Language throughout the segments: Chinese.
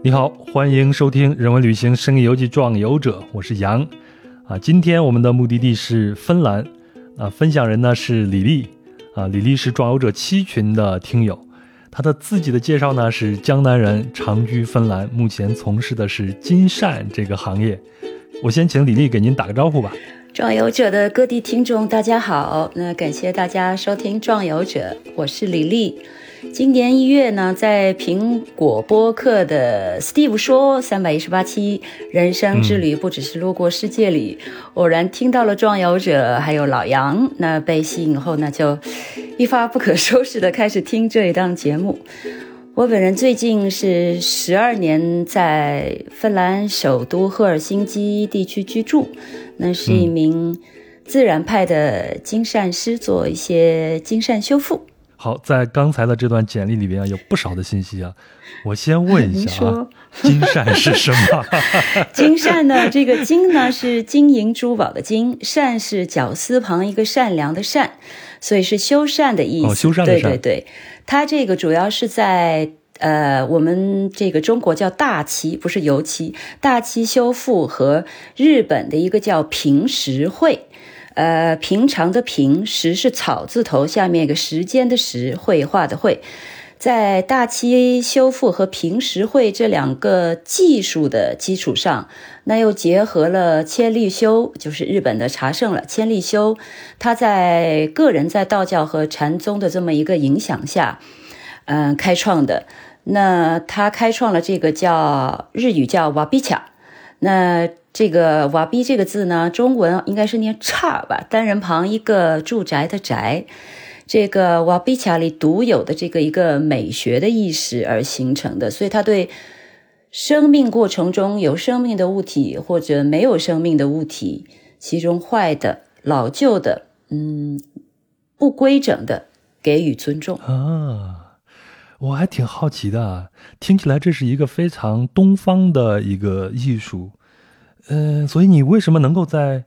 你好，欢迎收听《人文旅行生意游记壮游者》，我是杨。啊，今天我们的目的地是芬兰。啊，分享人呢是李丽。啊，李丽是壮游者七群的听友。她的自己的介绍呢是江南人，长居芬兰，目前从事的是金善这个行业。我先请李丽给您打个招呼吧。壮游者的各地听众，大家好。那感谢大家收听壮游者，我是李丽。今年一月呢，在苹果播客的 Steve 说三百一十八期《人生之旅不只是路过世界》里，偶然听到了壮游者还有老杨，那被吸引后呢，就一发不可收拾的开始听这一档节目。我本人最近是十二年在芬兰首都赫尔辛基地区居住，那是一名自然派的金善师，做一些金善修复。好，在刚才的这段简历里边啊，有不少的信息啊。我先问一下啊，金善是什么？金善呢？这个金呢是金银珠宝的金，善是绞丝旁一个善良的善，所以是修缮的意思。哦，修缮的善。对对对，它这个主要是在呃，我们这个中国叫大漆，不是油漆，大漆修复和日本的一个叫平石绘。呃，平常的平时是草字头，下面一个时间的时，绘画的绘，在大漆修复和平时绘这两个技术的基础上，那又结合了千利休，就是日本的茶圣了。千利休他在个人在道教和禅宗的这么一个影响下，嗯，开创的。那他开创了这个叫日语叫瓦比卡，那。这个瓦比这个字呢，中文应该是念叉吧，单人旁一个住宅的宅。这个瓦比卡里独有的这个一个美学的意识而形成的，所以它对生命过程中有生命的物体或者没有生命的物体，其中坏的、老旧的、嗯不规整的，给予尊重啊。我还挺好奇的，听起来这是一个非常东方的一个艺术。嗯，所以你为什么能够在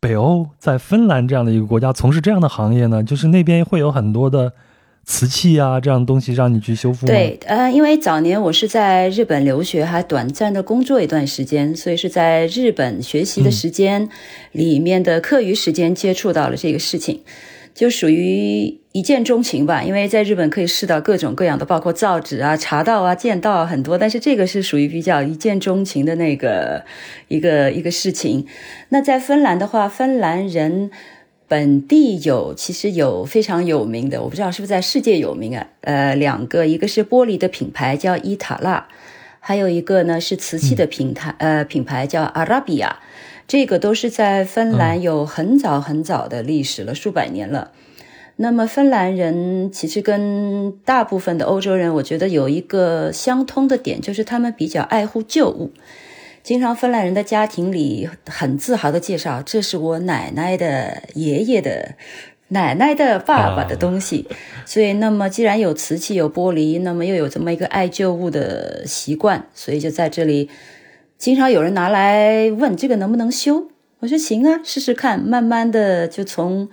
北欧、在芬兰这样的一个国家从事这样的行业呢？就是那边会有很多的瓷器啊，这样的东西让你去修复。对，呃，因为早年我是在日本留学，还短暂的工作一段时间，所以是在日本学习的时间里面的课余时间接触到了这个事情。就属于一见钟情吧，因为在日本可以试到各种各样的，包括造纸啊、茶道啊、剑道很多，但是这个是属于比较一见钟情的那个一个一个事情。那在芬兰的话，芬兰人本地有其实有非常有名的，我不知道是不是在世界有名啊？呃，两个，一个是玻璃的品牌叫伊塔拉，还有一个呢是瓷器的品牌，呃，品牌叫阿拉比亚。这个都是在芬兰有很早很早的历史了，数百年了。那么芬兰人其实跟大部分的欧洲人，我觉得有一个相通的点，就是他们比较爱护旧物。经常芬兰人的家庭里很自豪的介绍，这是我奶奶的爷爷的奶奶的爸爸的东西。所以，那么既然有瓷器有玻璃，那么又有这么一个爱旧物的习惯，所以就在这里。经常有人拿来问这个能不能修，我说行啊，试试看。慢慢的就从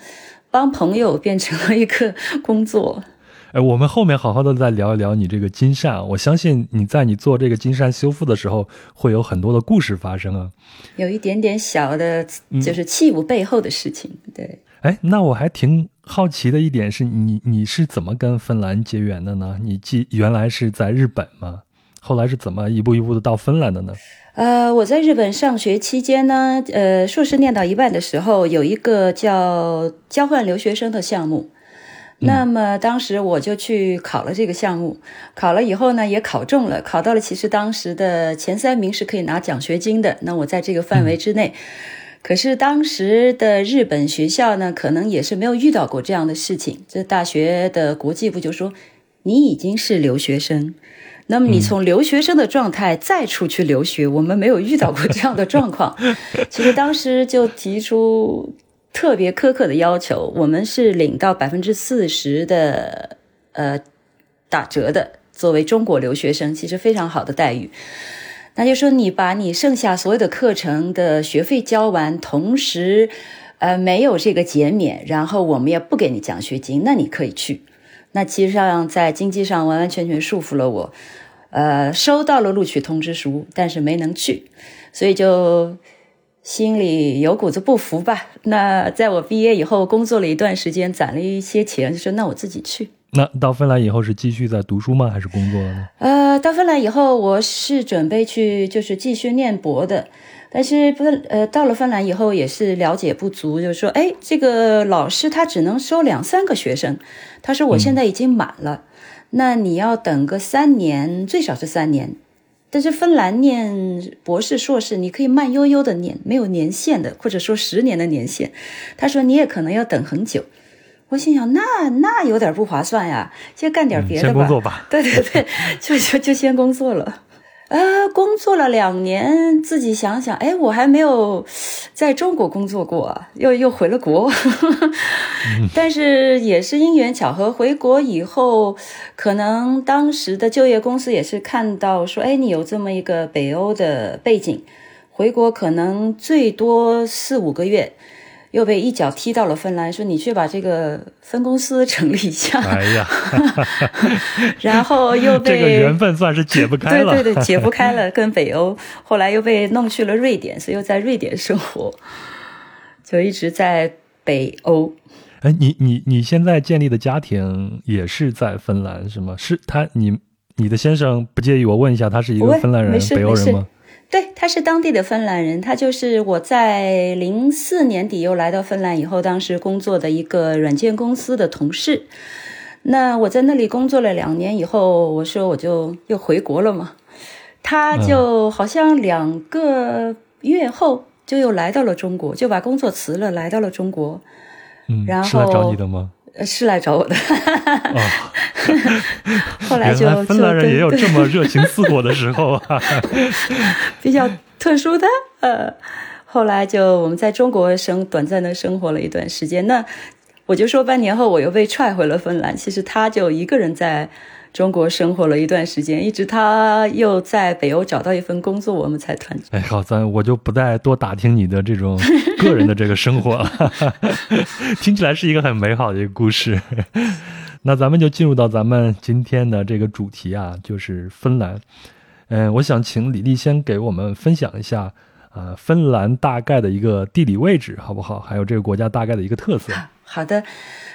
帮朋友变成了一个工作。哎，我们后面好好的再聊一聊你这个金扇。我相信你在你做这个金扇修复的时候，会有很多的故事发生啊。有一点点小的，就是器物背后的事情。对。哎，那我还挺好奇的一点是你你是怎么跟芬兰结缘的呢？你既原来是在日本吗？后来是怎么一步一步的到芬兰的呢？呃，我在日本上学期间呢，呃，硕士念到一半的时候，有一个叫交换留学生的项目，那么当时我就去考了这个项目，考了以后呢，也考中了，考到了，其实当时的前三名是可以拿奖学金的，那我在这个范围之内，可是当时的日本学校呢，可能也是没有遇到过这样的事情，这大学的国际部就说你已经是留学生。那么你从留学生的状态再出去留学，我们没有遇到过这样的状况。其实当时就提出特别苛刻的要求，我们是领到百分之四十的呃打折的，作为中国留学生，其实非常好的待遇。那就说你把你剩下所有的课程的学费交完，同时呃没有这个减免，然后我们也不给你奖学金，那你可以去。那其实上在经济上完完全全束缚了我。呃，收到了录取通知书，但是没能去，所以就心里有股子不服吧。那在我毕业以后，工作了一段时间，攒了一些钱，就说那我自己去。那到芬兰以后是继续在读书吗？还是工作呢？呃，到芬兰以后，我是准备去就是继续念博的，但是不呃，到了芬兰以后也是了解不足，就是说，哎，这个老师他只能收两三个学生，他说我现在已经满了，那你要等个三年，最少是三年。但是芬兰念博士、硕士，你可以慢悠悠的念，没有年限的，或者说十年的年限。他说你也可能要等很久。我心想，那那有点不划算呀，先干点别的吧。先工作吧。对对对，就就就先工作了。呃，工作了两年，自己想想，哎，我还没有在中国工作过，又又回了国。但是也是因缘巧合，回国以后，可能当时的就业公司也是看到说，哎，你有这么一个北欧的背景，回国可能最多四五个月。又被一脚踢到了芬兰，说你去把这个分公司成立一下。哎呀，然后又被这个缘分算是解不开了。对对对，解不开了，跟北欧。后来又被弄去了瑞典，所以又在瑞典生活，就一直在北欧。哎，你你你现在建立的家庭也是在芬兰是吗？是他你你的先生不介意我问一下，他是一个芬兰人，北欧人吗？对，他是当地的芬兰人，他就是我在零四年底又来到芬兰以后，当时工作的一个软件公司的同事。那我在那里工作了两年以后，我说我就又回国了嘛。他就好像两个月后就又来到了中国，就把工作辞了，来到了中国。嗯，然后是来找你的吗？是来找我的。后来就芬兰人也有这么热情似火的时候啊，比较特殊的。呃，后来就我们在中国生短暂的生活了一段时间。那我就说半年后我又被踹回了芬兰。其实他就一个人在。中国生活了一段时间，一直他又在北欧找到一份工作，我们才团聚。哎，好，咱我就不再多打听你的这种个人的这个生活了，听起来是一个很美好的一个故事。那咱们就进入到咱们今天的这个主题啊，就是芬兰。嗯，我想请李丽先给我们分享一下啊，芬兰大概的一个地理位置，好不好？还有这个国家大概的一个特色。好的。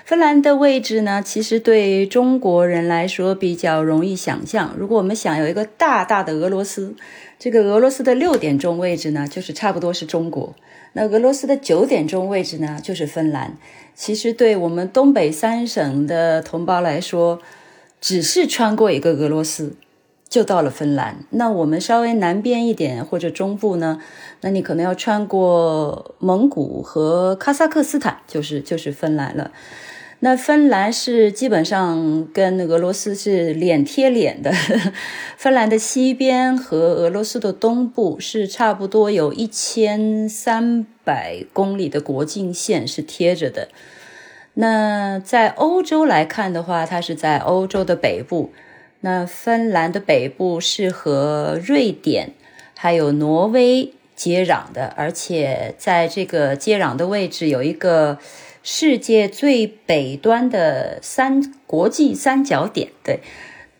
芬兰的位置呢，其实对中国人来说比较容易想象。如果我们想有一个大大的俄罗斯，这个俄罗斯的六点钟位置呢，就是差不多是中国；那俄罗斯的九点钟位置呢，就是芬兰。其实对我们东北三省的同胞来说，只是穿过一个俄罗斯。就到了芬兰。那我们稍微南边一点或者中部呢？那你可能要穿过蒙古和哈萨克斯坦，就是就是芬兰了。那芬兰是基本上跟俄罗斯是脸贴脸的。芬兰的西边和俄罗斯的东部是差不多有一千三百公里的国境线是贴着的。那在欧洲来看的话，它是在欧洲的北部。那芬兰的北部是和瑞典还有挪威接壤的，而且在这个接壤的位置有一个世界最北端的三国际三角点，对，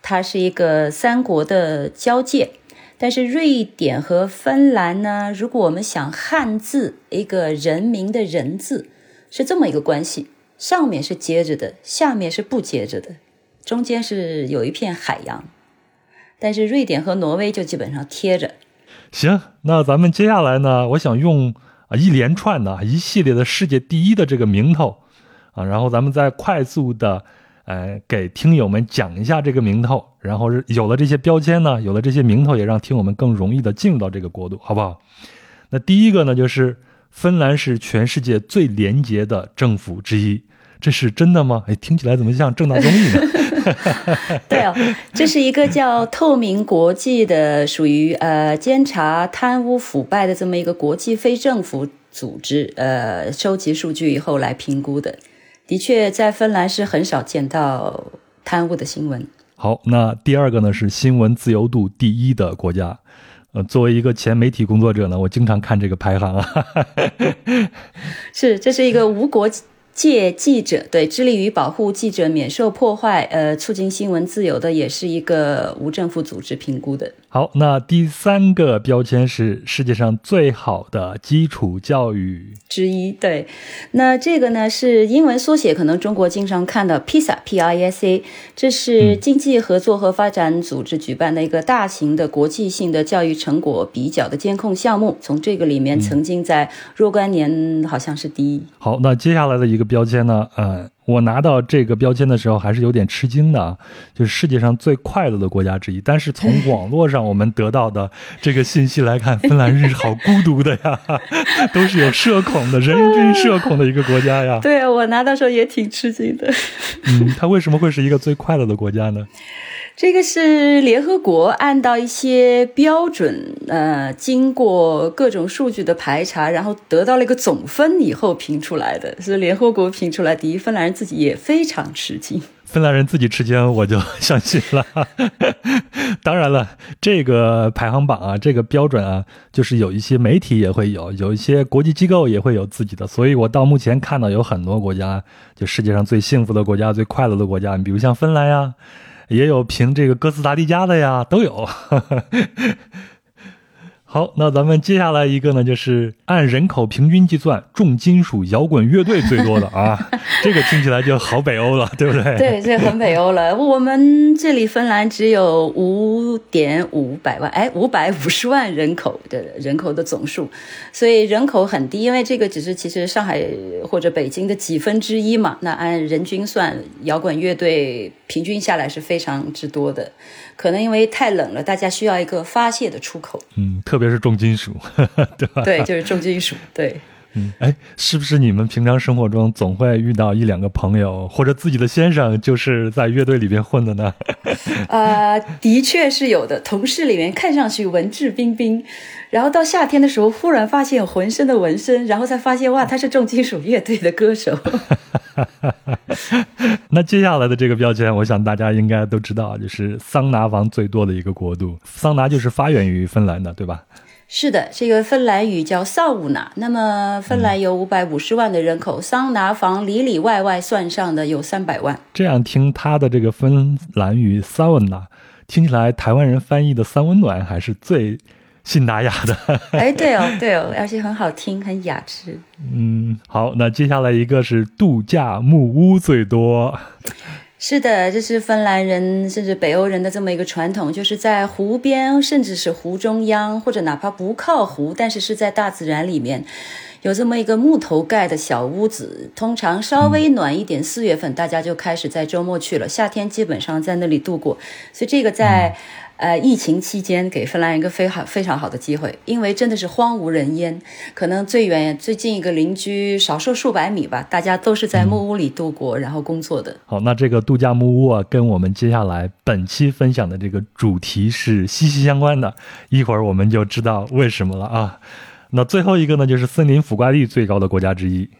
它是一个三国的交界。但是瑞典和芬兰呢，如果我们想汉字一个人名的人字是这么一个关系，上面是接着的，下面是不接着的。中间是有一片海洋，但是瑞典和挪威就基本上贴着。行，那咱们接下来呢？我想用啊一连串的一系列的世界第一的这个名头啊，然后咱们再快速的呃给听友们讲一下这个名头，然后有了这些标签呢，有了这些名头，也让听友们更容易的进入到这个国度，好不好？那第一个呢，就是芬兰是全世界最廉洁的政府之一，这是真的吗？哎，听起来怎么像正大综艺呢？对哦，这是一个叫透明国际的，属于呃监察贪污腐败的这么一个国际非政府组织，呃，收集数据以后来评估的。的确，在芬兰是很少见到贪污的新闻。好，那第二个呢是新闻自由度第一的国家。呃，作为一个前媒体工作者呢，我经常看这个排行啊。是，这是一个无国。借记者对致力于保护记者免受破坏，呃，促进新闻自由的，也是一个无政府组织评估的。好，那第三个标签是世界上最好的基础教育之一。对，那这个呢是英文缩写，可能中国经常看到 PISA，P-I-S-A，这是经济合作和发展组织举办的一个大型的国际性的教育成果比较的监控项目。从这个里面，曾经在若干年好像是第一。好，那接下来的一个。标签呢？呃，我拿到这个标签的时候还是有点吃惊的，就是世界上最快乐的国家之一。但是从网络上我们得到的这个信息来看，芬兰是好孤独的呀，都是有社恐的，人均社恐的一个国家呀。对啊，我拿到时候也挺吃惊的。嗯，它为什么会是一个最快乐的国家呢？这个是联合国按照一些标准，呃，经过各种数据的排查，然后得到了一个总分以后评出来的，是联合国评出来第一。芬兰人自己也非常吃惊，芬兰人自己吃惊，我就相信了。当然了，这个排行榜啊，这个标准啊，就是有一些媒体也会有，有一些国际机构也会有自己的。所以我到目前看到有很多国家，就世界上最幸福的国家、最快乐的国家，你比如像芬兰呀。也有评这个哥斯达黎加的呀，都有。好，那咱们接下来一个呢，就是按人口平均计算，重金属摇滚乐队最多的啊，这个听起来就好北欧了，对不对？对，这很北欧了。我们这里芬兰只有五点五百万，哎，五百五十万人口的人口的总数，所以人口很低，因为这个只是其实上海或者北京的几分之一嘛。那按人均算，摇滚乐队平均下来是非常之多的。可能因为太冷了，大家需要一个发泄的出口。嗯，特别是重金属，对吧？对，就是重金属。对，嗯，哎，是不是你们平常生活中总会遇到一两个朋友，或者自己的先生就是在乐队里边混的呢？啊，的确是有的。同事里面看上去文质彬彬，然后到夏天的时候，忽然发现浑身的纹身，然后才发现哇，他是重金属乐队的歌手。那接下来的这个标签，我想大家应该都知道，就是桑拿房最多的一个国度。桑拿就是发源于芬兰的，对吧？是的，这个芬兰语叫桑乌纳。那么芬兰有五百五十万的人口，桑拿房里里外外算上的有三百万。这样听他的这个芬兰语桑温纳，听起来台湾人翻译的三温暖还是最。信达雅的，哎，对哦，对哦，而且很好听，很雅致。嗯，好，那接下来一个是度假木屋最多。是的，这是芬兰人甚至北欧人的这么一个传统，就是在湖边，甚至是湖中央，或者哪怕不靠湖，但是是在大自然里面，有这么一个木头盖的小屋子。通常稍微暖一点，四月份大家就开始在周末去了，夏天基本上在那里度过。所以这个在。呃，疫情期间给芬兰人一个非常非常好的机会，因为真的是荒无人烟，可能最远最近一个邻居少说数百米吧，大家都是在木屋里度过，然后工作的。好，那这个度假木屋啊，跟我们接下来本期分享的这个主题是息息相关的，一会儿我们就知道为什么了啊。那最后一个呢，就是森林覆盖率最高的国家之一。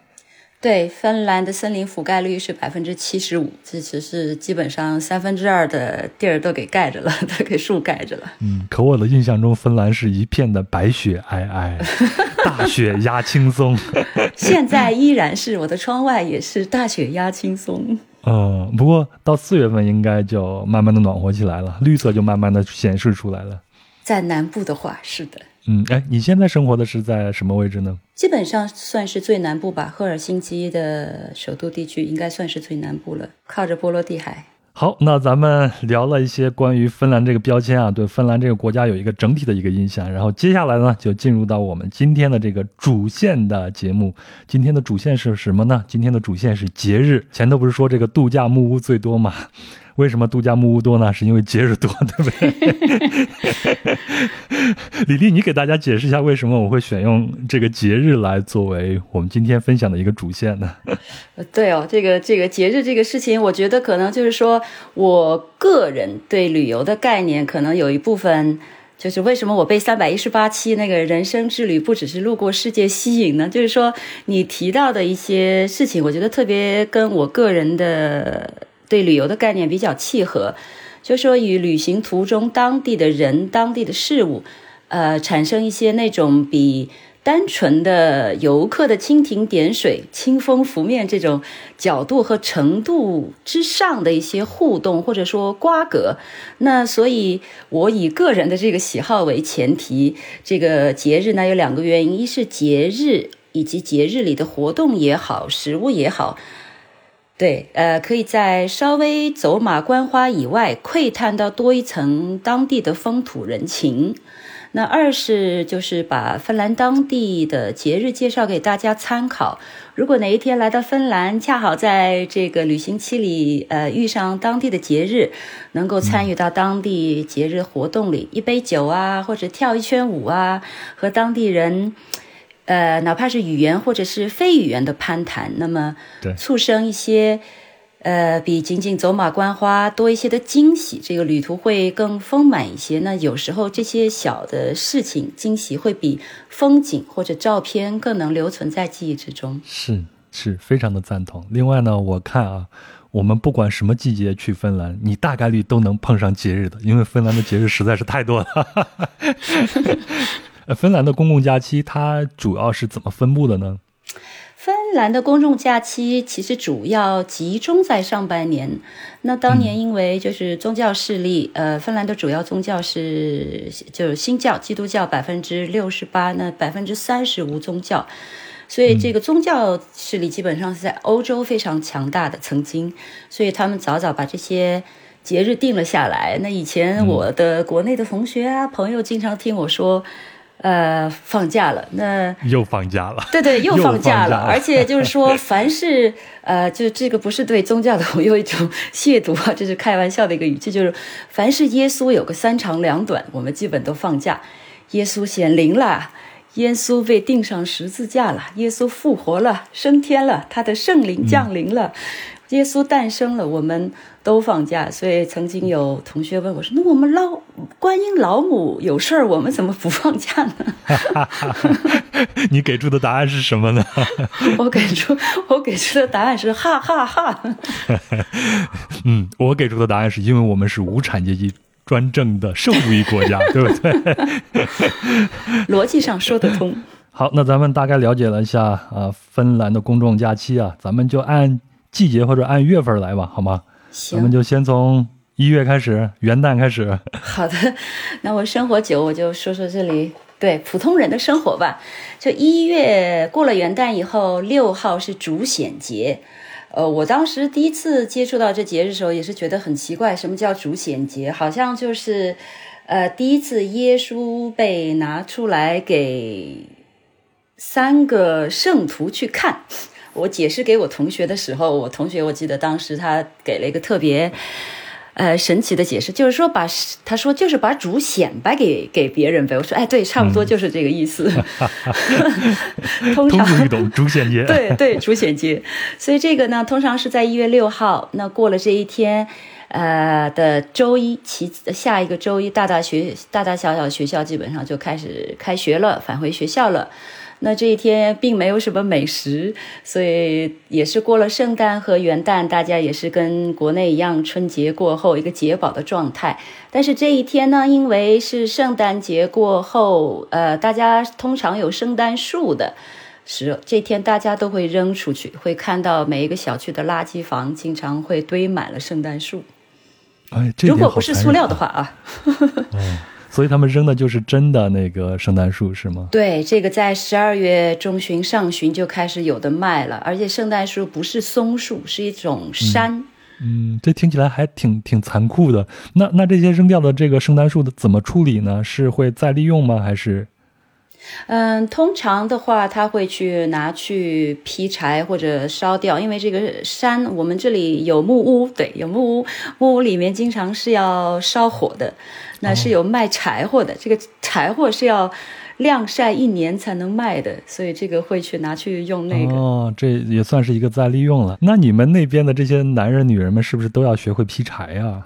对，芬兰的森林覆盖率是百分之七十五，这只是基本上三分之二的地儿都给盖着了，都给树盖着了。嗯，可我的印象中，芬兰是一片的白雪皑皑，大雪压青松。现在依然是，我的窗外也是大雪压青松。嗯，不过到四月份应该就慢慢的暖和起来了，绿色就慢慢的显示出来了。在南部的话，是的。嗯，哎，你现在生活的是在什么位置呢？基本上算是最南部吧，赫尔辛基的首都地区应该算是最南部了，靠着波罗的海。好，那咱们聊了一些关于芬兰这个标签啊，对芬兰这个国家有一个整体的一个印象。然后接下来呢，就进入到我们今天的这个主线的节目。今天的主线是什么呢？今天的主线是节日。前头不是说这个度假木屋最多吗？为什么度假木屋多呢？是因为节日多，对不对？李丽，你给大家解释一下，为什么我会选用这个节日来作为我们今天分享的一个主线呢？对哦，这个这个节日这个事情，我觉得可能就是说我个人对旅游的概念，可能有一部分就是为什么我被三百一十八期那个人生之旅不只是路过世界吸引呢？就是说你提到的一些事情，我觉得特别跟我个人的。对旅游的概念比较契合，就说与旅行途中当地的人、当地的事物，呃，产生一些那种比单纯的游客的蜻蜓点水、清风拂面这种角度和程度之上的一些互动，或者说瓜葛。那所以，我以个人的这个喜好为前提，这个节日呢有两个原因：一是节日以及节日里的活动也好，食物也好，对，呃，可以在稍微走马观花以外，窥探到多一层当地的风土人情。那二是就是把芬兰当地的节日介绍给大家参考。如果哪一天来到芬兰，恰好在这个旅行期里，呃，遇上当地的节日，能够参与到当地节日活动里，一杯酒啊，或者跳一圈舞啊，和当地人，呃，哪怕是语言或者是非语言的攀谈，那么促生一些。呃，比仅仅走马观花多一些的惊喜，这个旅途会更丰满一些。那有时候这些小的事情惊喜会比风景或者照片更能留存在记忆之中。是是，非常的赞同。另外呢，我看啊，我们不管什么季节去芬兰，你大概率都能碰上节日的，因为芬兰的节日实在是太多了。芬兰的公共假期它主要是怎么分布的呢？芬兰的公众假期其实主要集中在上半年。那当年因为就是宗教势力，呃，芬兰的主要宗教是就是新教，基督教百分之六十八，那百分之三十无宗教，所以这个宗教势力基本上是在欧洲非常强大的。曾经，所以他们早早把这些节日定了下来。那以前我的国内的同学啊朋友经常听我说。呃，放假了，那又放假了，对对，又放假了，而且就是说，凡是呃，就这个不是对宗教的我有一种亵渎啊，这是开玩笑的一个语气，就是凡是耶稣有个三长两短，我们基本都放假。耶稣显灵了，耶稣被钉上十字架了，耶稣复活了，升天了，他的圣灵降临了。耶稣诞生了，我们都放假，所以曾经有同学问我说：“那我们老观音老母有事儿，我们怎么不放假呢？” 你给出的答案是什么呢？我给出我给出的答案是哈哈哈。嗯，我给出的答案是因为我们是无产阶级专政的社会主义国家，对不对？逻辑上说得通。好，那咱们大概了解了一下啊，芬兰的公众假期啊，咱们就按。季节或者按月份来吧，好吗？行，我们就先从一月开始，元旦开始。好的，那我生活久，我就说说这里对普通人的生活吧。就一月过了元旦以后，六号是主显节。呃，我当时第一次接触到这节日的时候，也是觉得很奇怪，什么叫主显节？好像就是，呃，第一次耶稣被拿出来给三个圣徒去看。我解释给我同学的时候，我同学我记得当时他给了一个特别，呃神奇的解释，就是说把他说就是把主显摆给给别人呗。我说哎对，差不多就是这个意思。通常一种主显节。对对，主显节。所以这个呢，通常是在一月六号。那过了这一天，呃的周一，其下一个周一，大大学大大小小学校基本上就开始开学了，返回学校了。那这一天并没有什么美食，所以也是过了圣诞和元旦，大家也是跟国内一样，春节过后一个解饱的状态。但是这一天呢，因为是圣诞节过后，呃，大家通常有圣诞树的，是这天大家都会扔出去，会看到每一个小区的垃圾房经常会堆满了圣诞树。哎，如果不是塑料的话啊。所以他们扔的就是真的那个圣诞树，是吗？对，这个在十二月中旬、上旬就开始有的卖了，而且圣诞树不是松树，是一种杉。嗯，这听起来还挺挺残酷的。那那这些扔掉的这个圣诞树的怎么处理呢？是会再利用吗？还是？嗯，通常的话，他会去拿去劈柴或者烧掉，因为这个山，我们这里有木屋，对，有木屋，木屋里面经常是要烧火的，那是有卖柴火的，这个柴火是要晾晒一年才能卖的，所以这个会去拿去用那个。哦，这也算是一个再利用了。那你们那边的这些男人、女人们是不是都要学会劈柴呀？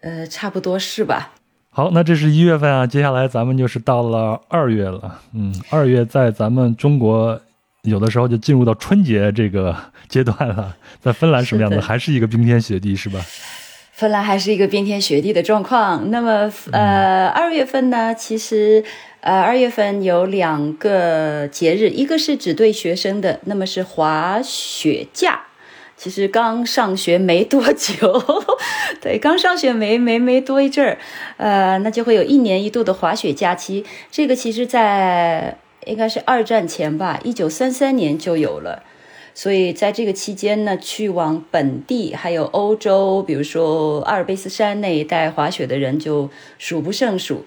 呃，差不多是吧。好，那这是一月份啊，接下来咱们就是到了二月了。嗯，二月在咱们中国有的时候就进入到春节这个阶段了，在芬兰什么样的？还是一个冰天雪地是吧？芬兰还是一个冰天雪地的状况。那么，呃，二月份呢，其实，呃，二月份有两个节日，一个是只对学生的，那么是滑雪假。其实刚上学没多久，对，刚上学没没没多一阵儿，呃，那就会有一年一度的滑雪假期。这个其实，在应该是二战前吧，一九三三年就有了。所以在这个期间呢，去往本地还有欧洲，比如说阿尔卑斯山那一带滑雪的人就数不胜数。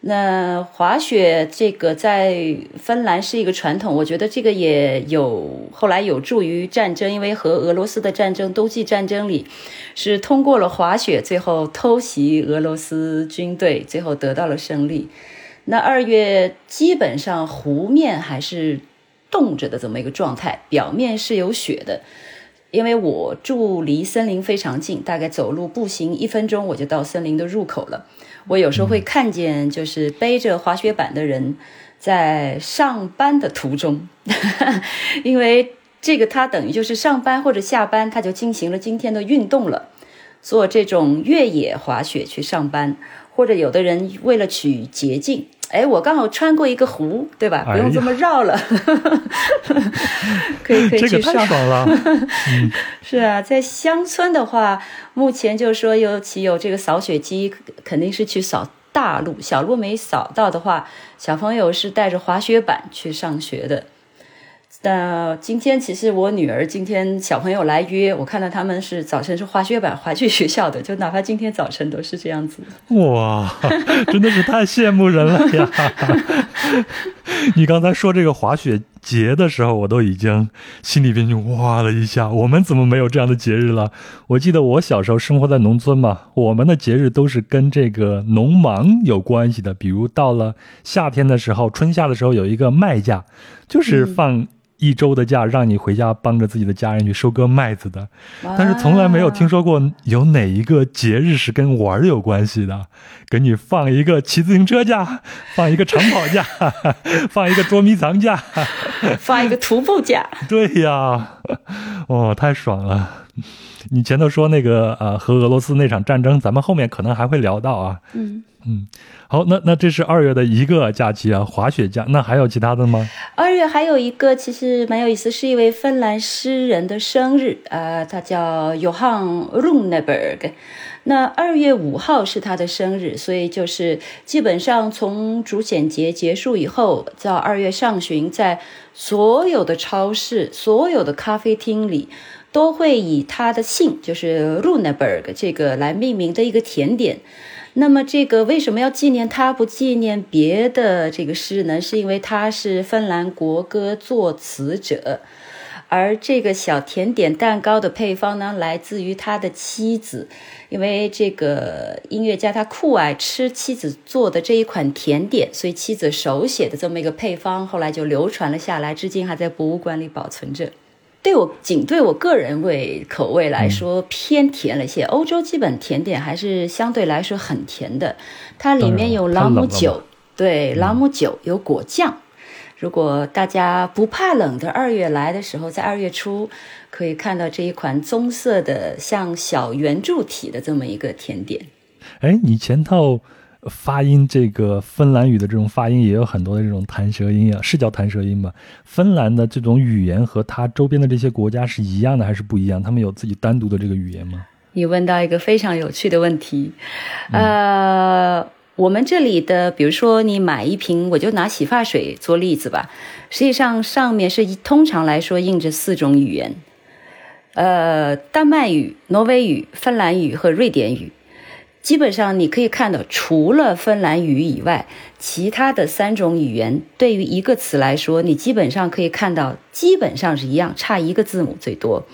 那滑雪这个在芬兰是一个传统，我觉得这个也有后来有助于战争，因为和俄罗斯的战争冬季战争里，是通过了滑雪，最后偷袭俄罗斯军队，最后得到了胜利。那二月基本上湖面还是冻着的这么一个状态，表面是有雪的，因为我住离森林非常近，大概走路步行一分钟我就到森林的入口了。我有时候会看见，就是背着滑雪板的人在上班的途中，因为这个他等于就是上班或者下班，他就进行了今天的运动了，做这种越野滑雪去上班，或者有的人为了取捷径。哎，我刚好穿过一个湖，对吧？不用这么绕了，可以可以去上。这个太爽了。是啊，在乡村的话，目前就是说，尤其有这个扫雪机，肯定是去扫大路，小路没扫到的话，小朋友是带着滑雪板去上学的。那今天其实我女儿今天小朋友来约，我看到他们是早晨是滑雪板滑去学校的，就哪怕今天早晨都是这样子。哇，真的是太羡慕人了呀！你刚才说这个滑雪节的时候，我都已经心里边就哇了一下。我们怎么没有这样的节日了？我记得我小时候生活在农村嘛，我们的节日都是跟这个农忙有关系的。比如到了夏天的时候，春夏的时候有一个麦价，就是放。一周的假让你回家帮着自己的家人去收割麦子的，但是从来没有听说过有哪一个节日是跟玩有关系的，给你放一个骑自行车假，放一个长跑假，放一个捉迷藏假，放一个徒步假。对呀，哦，太爽了！你前头说那个呃和俄罗斯那场战争，咱们后面可能还会聊到啊。嗯。嗯，好，那那这是二月的一个假期啊，滑雪假。那还有其他的吗？二月还有一个，其实蛮有意思，是一位芬兰诗人的生日啊，他叫 Johan Runeberg。那二月五号是他的生日，所以就是基本上从主显节结束以后，到二月上旬，在所有的超市、所有的咖啡厅里，都会以他的姓，就是 Runeberg 这个来命名的一个甜点。那么这个为什么要纪念他，不纪念别的这个诗人呢？是因为他是芬兰国歌作词者，而这个小甜点蛋糕的配方呢，来自于他的妻子，因为这个音乐家他酷爱吃妻子做的这一款甜点，所以妻子手写的这么一个配方，后来就流传了下来，至今还在博物馆里保存着。对我仅对我个人味口味来说偏甜了一些，欧洲基本甜点还是相对来说很甜的。它里面有朗姆酒，对，朗姆酒有果酱。如果大家不怕冷的二月来的时候，在二月初可以看到这一款棕色的像小圆柱体的这么一个甜点。哎，你前头。发音这个芬兰语的这种发音也有很多的这种弹舌音啊，是叫弹舌音吧？芬兰的这种语言和它周边的这些国家是一样的还是不一样？他们有自己单独的这个语言吗？你问到一个非常有趣的问题，呃，我们这里的，比如说你买一瓶，我就拿洗发水做例子吧，实际上上面是通常来说印着四种语言，呃，丹麦语、挪威语、芬兰语和瑞典语。基本上你可以看到，除了芬兰语以外，其他的三种语言对于一个词来说，你基本上可以看到，基本上是一样，差一个字母最多。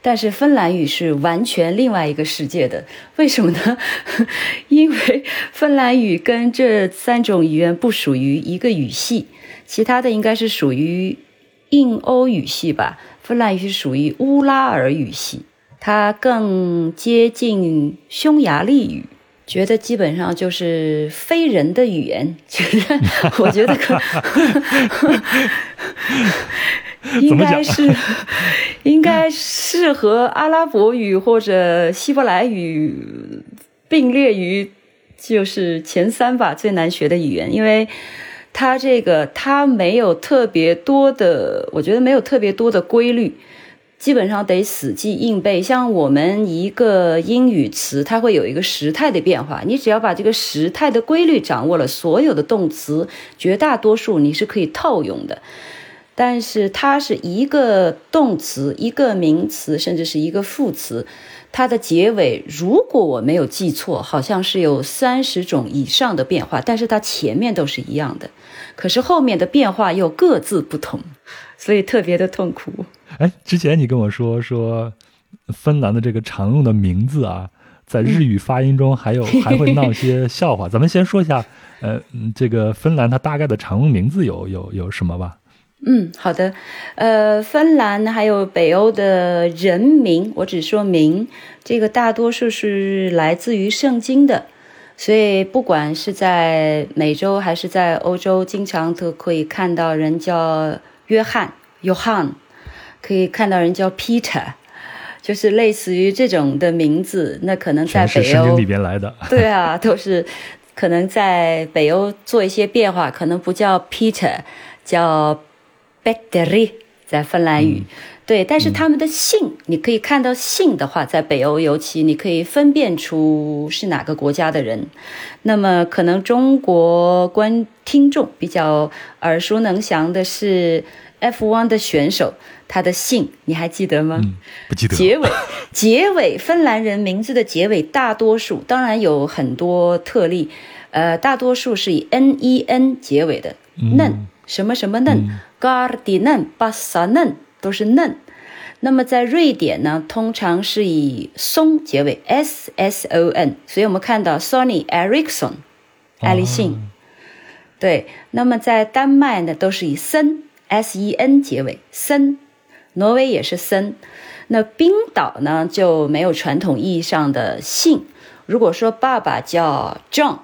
但是芬兰语是完全另外一个世界的，为什么呢？因为芬兰语跟这三种语言不属于一个语系，其他的应该是属于印欧语系吧。芬兰语是属于乌拉尔语系。它更接近匈牙利语，觉得基本上就是非人的语言。觉得 我觉得可，应该是，应该适合阿拉伯语或者希伯来语并列于就是前三吧，最难学的语言，因为它这个它没有特别多的，我觉得没有特别多的规律。基本上得死记硬背，像我们一个英语词，它会有一个时态的变化。你只要把这个时态的规律掌握了，所有的动词绝大多数你是可以套用的。但是它是一个动词、一个名词，甚至是一个副词，它的结尾，如果我没有记错，好像是有三十种以上的变化，但是它前面都是一样的，可是后面的变化又各自不同，所以特别的痛苦。哎，之前你跟我说说，芬兰的这个常用的名字啊，在日语发音中还有 还会闹些笑话。咱们先说一下，呃，这个芬兰它大概的常用名字有有有什么吧？嗯，好的。呃，芬兰还有北欧的人名，我只说名，这个大多数是来自于圣经的，所以不管是在美洲还是在欧洲，经常都可以看到人叫约翰 （Johann）。可以看到人叫 Peter，就是类似于这种的名字。那可能在北欧里边来的，对啊，都是可能在北欧做一些变化，可能不叫 Peter，叫 b e t e r i 在芬兰语。对，但是他们的姓，你可以看到姓的话，在北欧尤其你可以分辨出是哪个国家的人。那么可能中国观听众比较耳熟能详的是 F1 的选手。他的姓你还记得吗？不记得。结尾，结尾，芬兰人名字的结尾，大多数当然有很多特例，呃，大多数是以 n e n 结尾的，嫩什么什么嫩 g a r d i n e n b a s a 嫩都是嫩。那么在瑞典呢，通常是以松结尾，s s o n，所以我们看到 Sony Ericsson，爱立信。对，那么在丹麦呢，都是以森 s e n 结尾，森。挪威也是森，那冰岛呢就没有传统意义上的姓。如果说爸爸叫 John，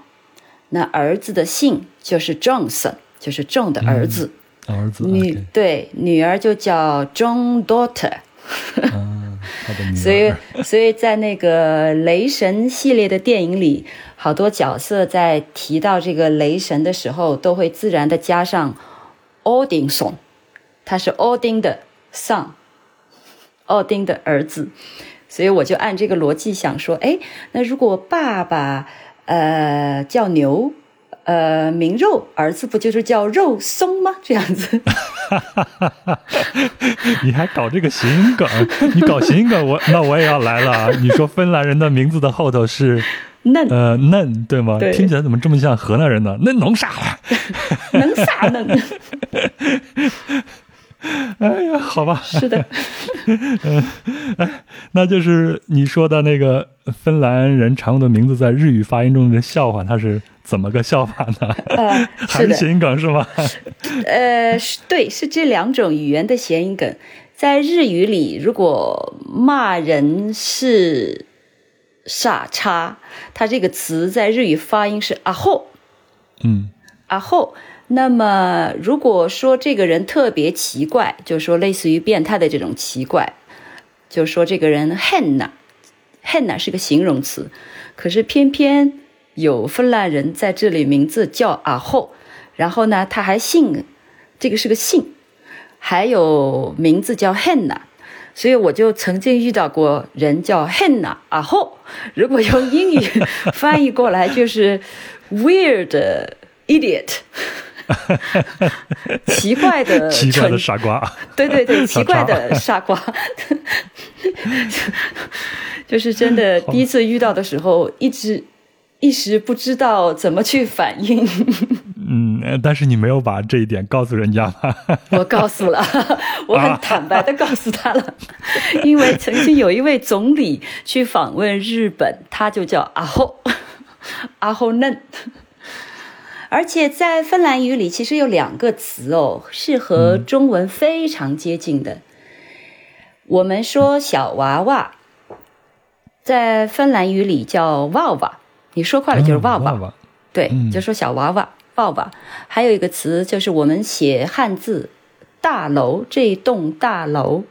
那儿子的姓就是 Johnson，就是 John 的儿子。儿子。女对女儿就叫 John Daughter。嗯，所以所以在那个雷神系列的电影里，好多角色在提到这个雷神的时候，都会自然的加上 Odinson，他是 Odin 的。上，奥丁的儿子，所以我就按这个逻辑想说，哎，那如果爸爸呃叫牛，呃名肉，儿子不就是叫肉松吗？这样子，你还搞这个谐音梗？你搞谐音梗，我那我也要来了。你说芬兰人的名字的后头是嫩，呃嫩，对吗？听起来怎么这么像河南人呢？嫩弄啥了？能啥嫩？哎呀，好吧，是的，嗯，哎，那就是你说的那个芬兰人常用的名字，在日语发音中的笑话，它是怎么个笑法呢？呃，还是谐音梗是吗？呃，对，是这两种语言的谐音梗。在日语里，如果骂人是傻叉，它这个词在日语发音是阿后，嗯，阿后。那么，如果说这个人特别奇怪，就说类似于变态的这种奇怪，就说这个人 henna，henna 是个形容词，可是偏偏有芬兰人在这里名字叫阿后，然后呢，他还姓，这个是个姓，还有名字叫 henna，所以我就曾经遇到过人叫 henna 阿后，如果用英语 翻译过来就是 weird idiot。奇怪的，奇怪的傻瓜，对对对，奇怪的傻瓜，就是真的。第一次遇到的时候，一直一时不知道怎么去反应。嗯，但是你没有把这一点告诉人家吗？我告诉了，我很坦白的告诉他了，因为曾经有一位总理去访问日本，他就叫阿后，阿后嫩。而且在芬兰语里，其实有两个词哦，是和中文非常接近的。我们说小娃娃，在芬兰语里叫娃娃，你说快了就是娃娃。对，就说小娃娃，娃娃。还有一个词就是我们写汉字大楼，这栋大楼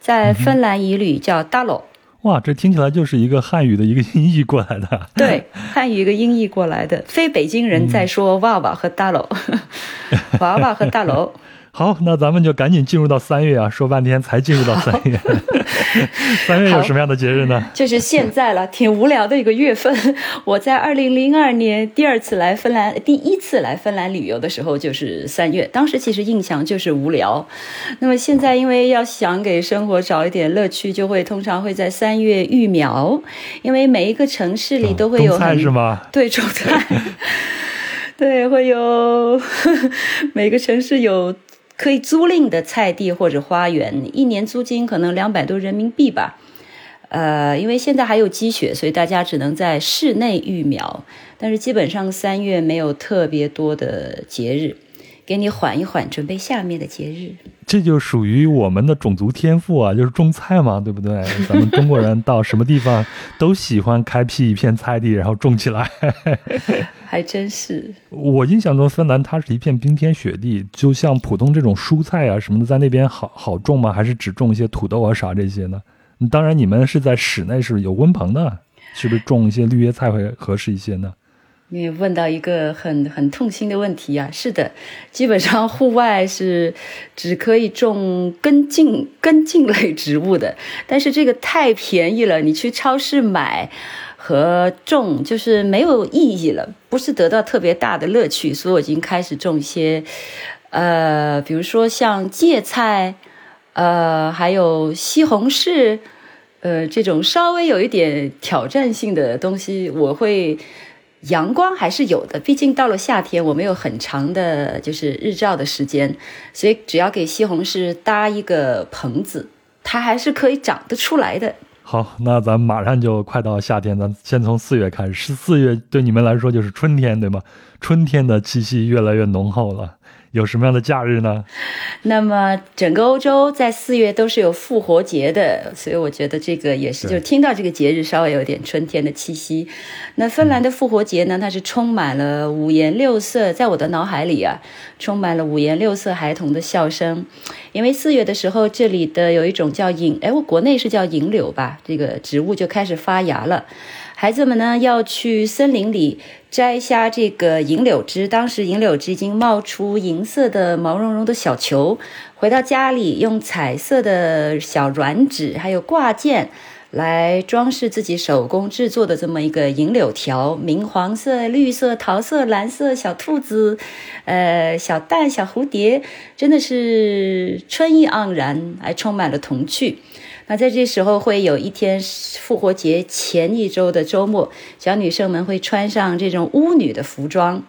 在芬兰语里叫 “dalo”。哇，这听起来就是一个汉语的一个音译过来的。对，汉语一个音译过来的，非北京人在说娃娃和大楼，娃娃和大楼。好，那咱们就赶紧进入到三月啊！说半天才进入到三月，三月有什么样的节日呢？就是现在了，挺无聊的一个月份。我在二零零二年第二次来芬兰，第一次来芬兰旅游的时候就是三月，当时其实印象就是无聊。那么现在因为要想给生活找一点乐趣，就会通常会在三月育苗，因为每一个城市里都会有 菜是吗？对，种菜，对，会有每个城市有。可以租赁的菜地或者花园，一年租金可能两百多人民币吧。呃，因为现在还有积雪，所以大家只能在室内育苗。但是基本上三月没有特别多的节日，给你缓一缓，准备下面的节日。这就属于我们的种族天赋啊，就是种菜嘛，对不对？咱们中国人到什么地方都喜欢开辟一片菜地，然后种起来。还真是，我印象中芬兰它是一片冰天雪地，就像普通这种蔬菜啊什么的，在那边好好种吗？还是只种一些土豆啊啥这些呢？当然，你们是在室内是有温棚的，是不是种一些绿叶菜会合适一些呢？你问到一个很很痛心的问题啊！是的，基本上户外是只可以种根茎根茎类植物的，但是这个太便宜了，你去超市买。和种就是没有意义了，不是得到特别大的乐趣，所以我已经开始种一些，呃，比如说像芥菜，呃，还有西红柿，呃，这种稍微有一点挑战性的东西，我会阳光还是有的，毕竟到了夏天，我们有很长的就是日照的时间，所以只要给西红柿搭一个棚子，它还是可以长得出来的。好，那咱马上就快到夏天，咱先从四月开始。四月对你们来说就是春天，对吗？春天的气息越来越浓厚了。有什么样的假日呢？那么整个欧洲在四月都是有复活节的，所以我觉得这个也是，就听到这个节日稍微有点春天的气息。那芬兰的复活节呢，它是充满了五颜六色，在我的脑海里啊，充满了五颜六色孩童的笑声。因为四月的时候，这里的有一种叫银，哎，我国内是叫银柳吧，这个植物就开始发芽了。孩子们呢要去森林里摘下这个银柳枝，当时银柳枝已经冒出银色的毛茸茸的小球，回到家里用彩色的小软纸还有挂件来装饰自己手工制作的这么一个银柳条，明黄色、绿色、桃色、蓝色小兔子，呃，小蛋、小蝴蝶，真的是春意盎然，还充满了童趣。那在这时候会有一天复活节前一周的周末，小女生们会穿上这种巫女的服装，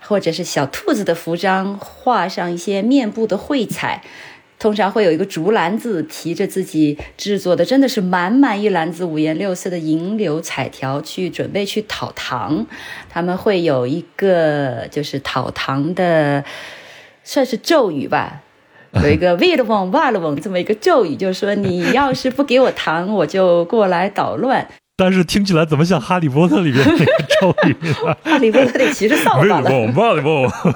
或者是小兔子的服装，画上一些面部的绘彩，通常会有一个竹篮子，提着自己制作的，真的是满满一篮子五颜六色的银柳彩条，去准备去讨糖。他们会有一个就是讨糖的，算是咒语吧。有一个 “wait on wait on” 这么一个咒语，就是说你要是不给我糖，我就过来捣乱。但是听起来怎么像《哈利波特》里面那个咒语？哈利波特里骑着扫把了。wait on wait on，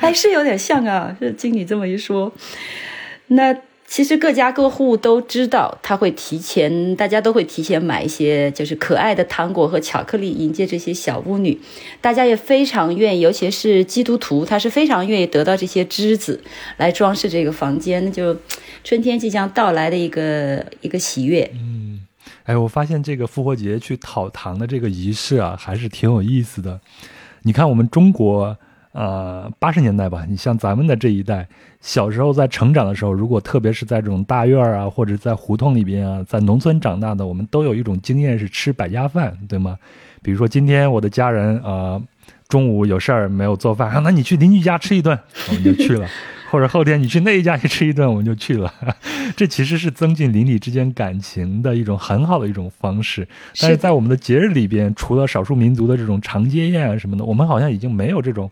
还是有点像啊。是经你这么一说，那。其实各家各户都知道，他会提前，大家都会提前买一些就是可爱的糖果和巧克力迎接这些小巫女。大家也非常愿意，尤其是基督徒，他是非常愿意得到这些枝子来装饰这个房间，就春天即将到来的一个一个喜悦。嗯，哎，我发现这个复活节去讨糖的这个仪式啊，还是挺有意思的。你看我们中国。呃，八十年代吧，你像咱们的这一代，小时候在成长的时候，如果特别是在这种大院啊，或者在胡同里边啊，在农村长大的，我们都有一种经验是吃百家饭，对吗？比如说今天我的家人啊，中午有事儿没有做饭，啊，那你去邻居家吃一顿，我们就去了；或者后天你去那一家去吃一顿，我们就去了。这其实是增进邻里之间感情的一种很好的一种方式。但是在我们的节日里边，除了少数民族的这种长街宴啊什么的，我们好像已经没有这种。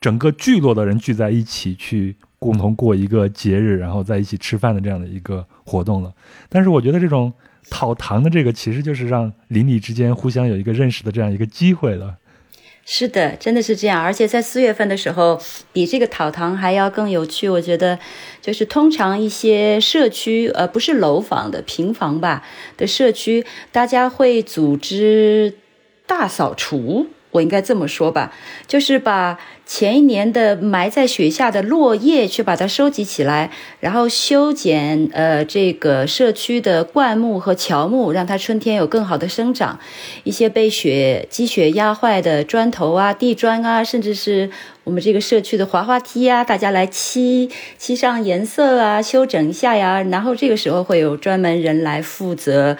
整个聚落的人聚在一起去共同过一个节日，然后在一起吃饭的这样的一个活动了。但是我觉得这种讨糖的这个，其实就是让邻里之间互相有一个认识的这样一个机会了。是的，真的是这样。而且在四月份的时候，比这个讨糖还要更有趣。我觉得，就是通常一些社区，呃，不是楼房的平房吧的社区，大家会组织大扫除。我应该这么说吧，就是把前一年的埋在雪下的落叶去把它收集起来，然后修剪呃这个社区的灌木和乔木，让它春天有更好的生长。一些被雪积雪压坏的砖头啊、地砖啊，甚至是我们这个社区的滑滑梯啊，大家来漆漆上颜色啊，修整一下呀。然后这个时候会有专门人来负责。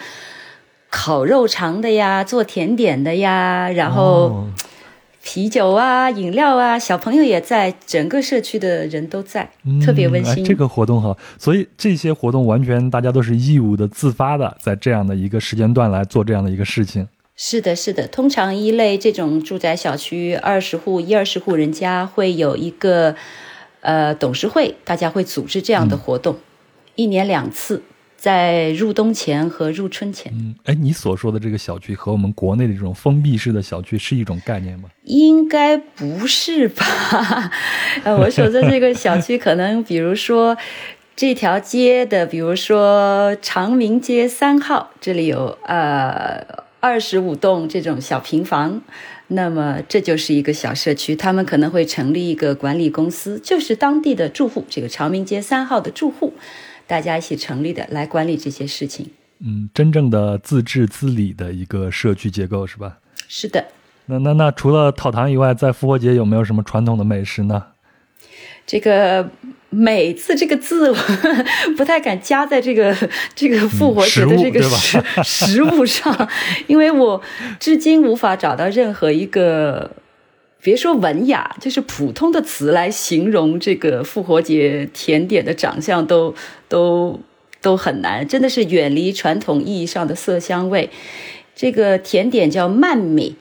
烤肉肠的呀，做甜点的呀，然后啤酒啊、饮料啊，小朋友也在，整个社区的人都在，特别温馨。这个活动哈，所以这些活动完全大家都是义务的、自发的，在这样的一个时间段来做这样的一个事情。是的，是的。通常一类这种住宅小区，二十户、一二十户人家会有一个呃董事会，大家会组织这样的活动，一年两次。在入冬前和入春前，嗯，哎，你所说的这个小区和我们国内的这种封闭式的小区是一种概念吗？应该不是吧？呃，我所在这个小区，可能比如说这条街的，比如说长明街三号，这里有呃二十五栋这种小平房，那么这就是一个小社区，他们可能会成立一个管理公司，就是当地的住户，这个长明街三号的住户。大家一起成立的来管理这些事情，嗯，真正的自治自理的一个社区结构是吧？是的。那那那除了讨糖以外，在复活节有没有什么传统的美食呢？这个“美”字这个字，不太敢加在这个 这个复活节的这个食 食物上，因为我至今无法找到任何一个。别说文雅，就是普通的词来形容这个复活节甜点的长相，都都都很难，真的是远离传统意义上的色香味。这个甜点叫曼米，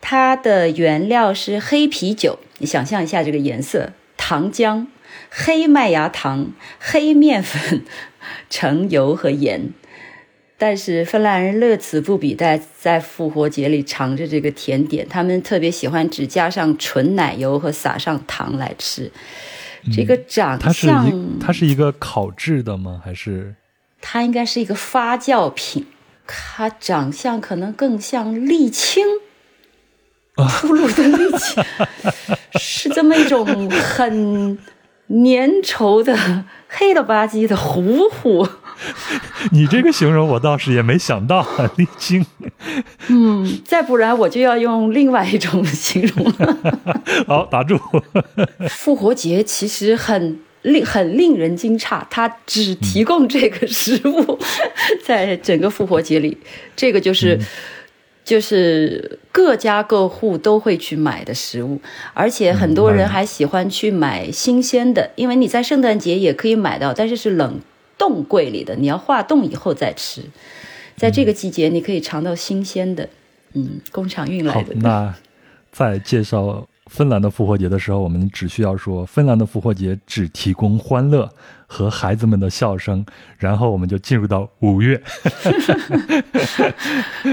它的原料是黑啤酒，你想象一下这个颜色，糖浆、黑麦芽糖、黑面粉、橙油和盐。但是芬兰人乐此不彼，在在复活节里尝着这个甜点，他们特别喜欢只加上纯奶油和撒上糖来吃。这个长相，它是一个烤制的吗？还是它应该是一个发酵品？它长相可能更像沥青，粗鲁的沥青，是这么一种很粘稠的黑了吧唧的糊糊。你这个形容我倒是也没想到，沥青。嗯，再不然我就要用另外一种形容了。好，打住。复活节其实很令很令人惊诧，它只提供这个食物，在整个复活节里，这个就是就是各家各户都会去买的食物，而且很多人还喜欢去买新鲜的，因为你在圣诞节也可以买到，但是是冷。冻柜里的，你要化冻以后再吃。在这个季节，你可以尝到新鲜的，嗯，工厂运来的。那在介绍芬兰的复活节的时候，我们只需要说，芬兰的复活节只提供欢乐和孩子们的笑声，然后我们就进入到五月。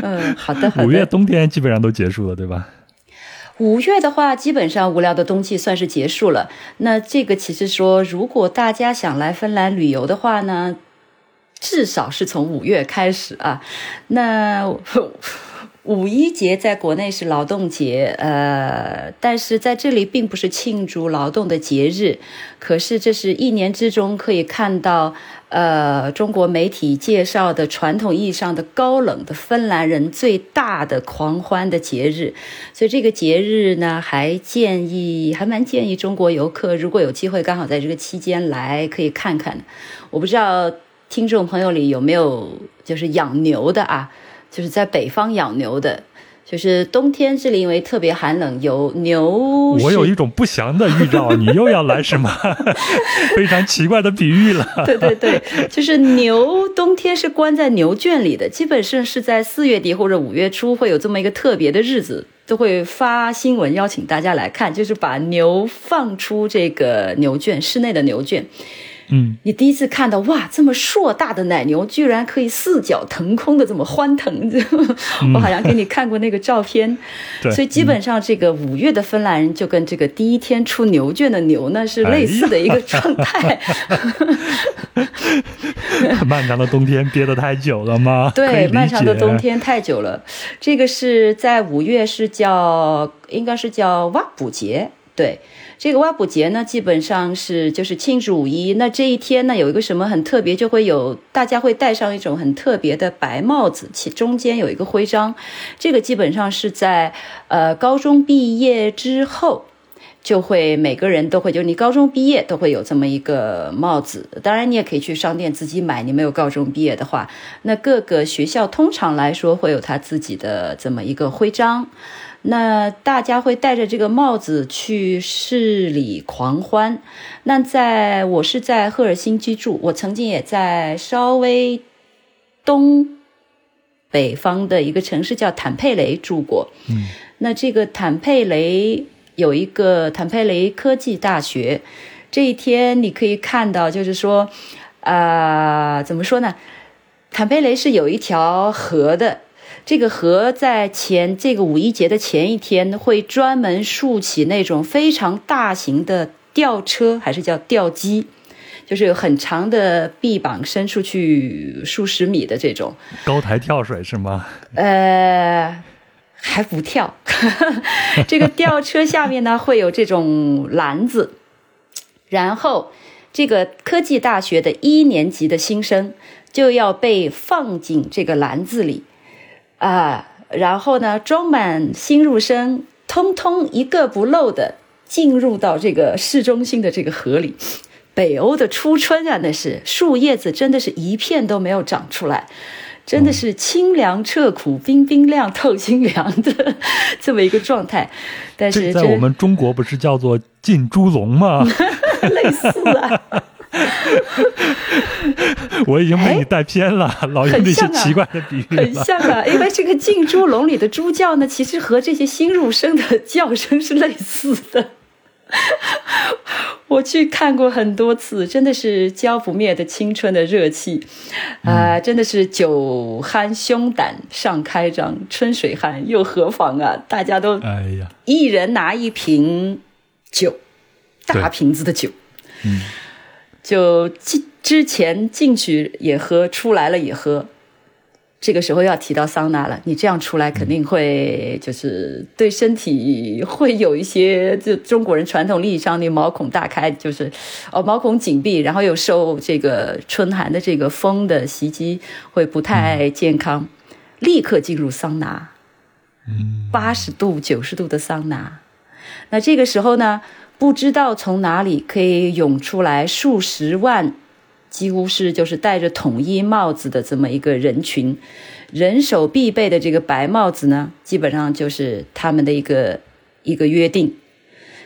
嗯，好的，好的。五月冬天基本上都结束了，对吧？五月的话，基本上无聊的冬季算是结束了。那这个其实说，如果大家想来芬兰旅游的话呢，至少是从五月开始啊。那。五一节在国内是劳动节，呃，但是在这里并不是庆祝劳动的节日，可是这是一年之中可以看到，呃，中国媒体介绍的传统意义上的高冷的芬兰人最大的狂欢的节日，所以这个节日呢，还建议，还蛮建议中国游客如果有机会刚好在这个期间来，可以看看。我不知道听众朋友里有没有就是养牛的啊？就是在北方养牛的，就是冬天这里因为特别寒冷，有牛。我有一种不祥的预兆，你又要来什么 非常奇怪的比喻了？对对对，就是牛冬天是关在牛圈里的，基本上是在四月底或者五月初会有这么一个特别的日子，都会发新闻邀请大家来看，就是把牛放出这个牛圈，室内的牛圈。嗯，你第一次看到哇，这么硕大的奶牛居然可以四脚腾空的这么欢腾，我好像给你看过那个照片。对，所以基本上这个五月的芬兰人就跟这个第一天出牛圈的牛呢是类似的一个状态。漫长的冬天憋得太久了吗？对，漫长的冬天太久了。这个是在五月是叫，应该是叫挖补节，对。这个挖补节呢，基本上是就是庆祝五一。那这一天呢，有一个什么很特别，就会有大家会戴上一种很特别的白帽子，其中间有一个徽章。这个基本上是在呃高中毕业之后，就会每个人都会，就是你高中毕业都会有这么一个帽子。当然，你也可以去商店自己买。你没有高中毕业的话，那各个学校通常来说会有他自己的这么一个徽章。那大家会戴着这个帽子去市里狂欢。那在我是在赫尔辛基住，我曾经也在稍微东北方的一个城市叫坦佩雷住过。嗯，那这个坦佩雷有一个坦佩雷科技大学。这一天你可以看到，就是说，啊，怎么说呢？坦佩雷是有一条河的。这个河在前这个五一节的前一天会专门竖起那种非常大型的吊车，还是叫吊机，就是有很长的臂膀伸出去数十米的这种高台跳水是吗？呃，还不跳。这个吊车下面呢会有这种篮子，然后这个科技大学的一年级的新生就要被放进这个篮子里。啊，然后呢，装满新入生，通通一个不漏的进入到这个市中心的这个河里。北欧的初春啊，那是树叶子真的是一片都没有长出来，真的是清凉彻骨、冰冰凉透心凉的这么一个状态。但是在我们中国不是叫做进猪笼吗？类似啊。我已经被你带偏了，老用这些奇怪的比喻很像啊，因为这个进猪笼里的猪叫呢，其实和这些新入生的叫声是类似的。我去看过很多次，真的是浇不灭的青春的热气啊！真的是酒酣胸胆尚开张，春水寒又何妨啊！大家都哎呀，一人拿一瓶酒，大瓶子的酒，嗯。就进之前进去也喝，出来了也喝。这个时候要提到桑拿了，你这样出来肯定会就是对身体会有一些，就中国人传统意义上的毛孔大开，就是哦毛孔紧闭，然后又受这个春寒的这个风的袭击，会不太健康。立刻进入桑拿，嗯，八十度、九十度的桑拿。那这个时候呢？不知道从哪里可以涌出来数十万，几乎是就是戴着统一帽子的这么一个人群，人手必备的这个白帽子呢，基本上就是他们的一个一个约定。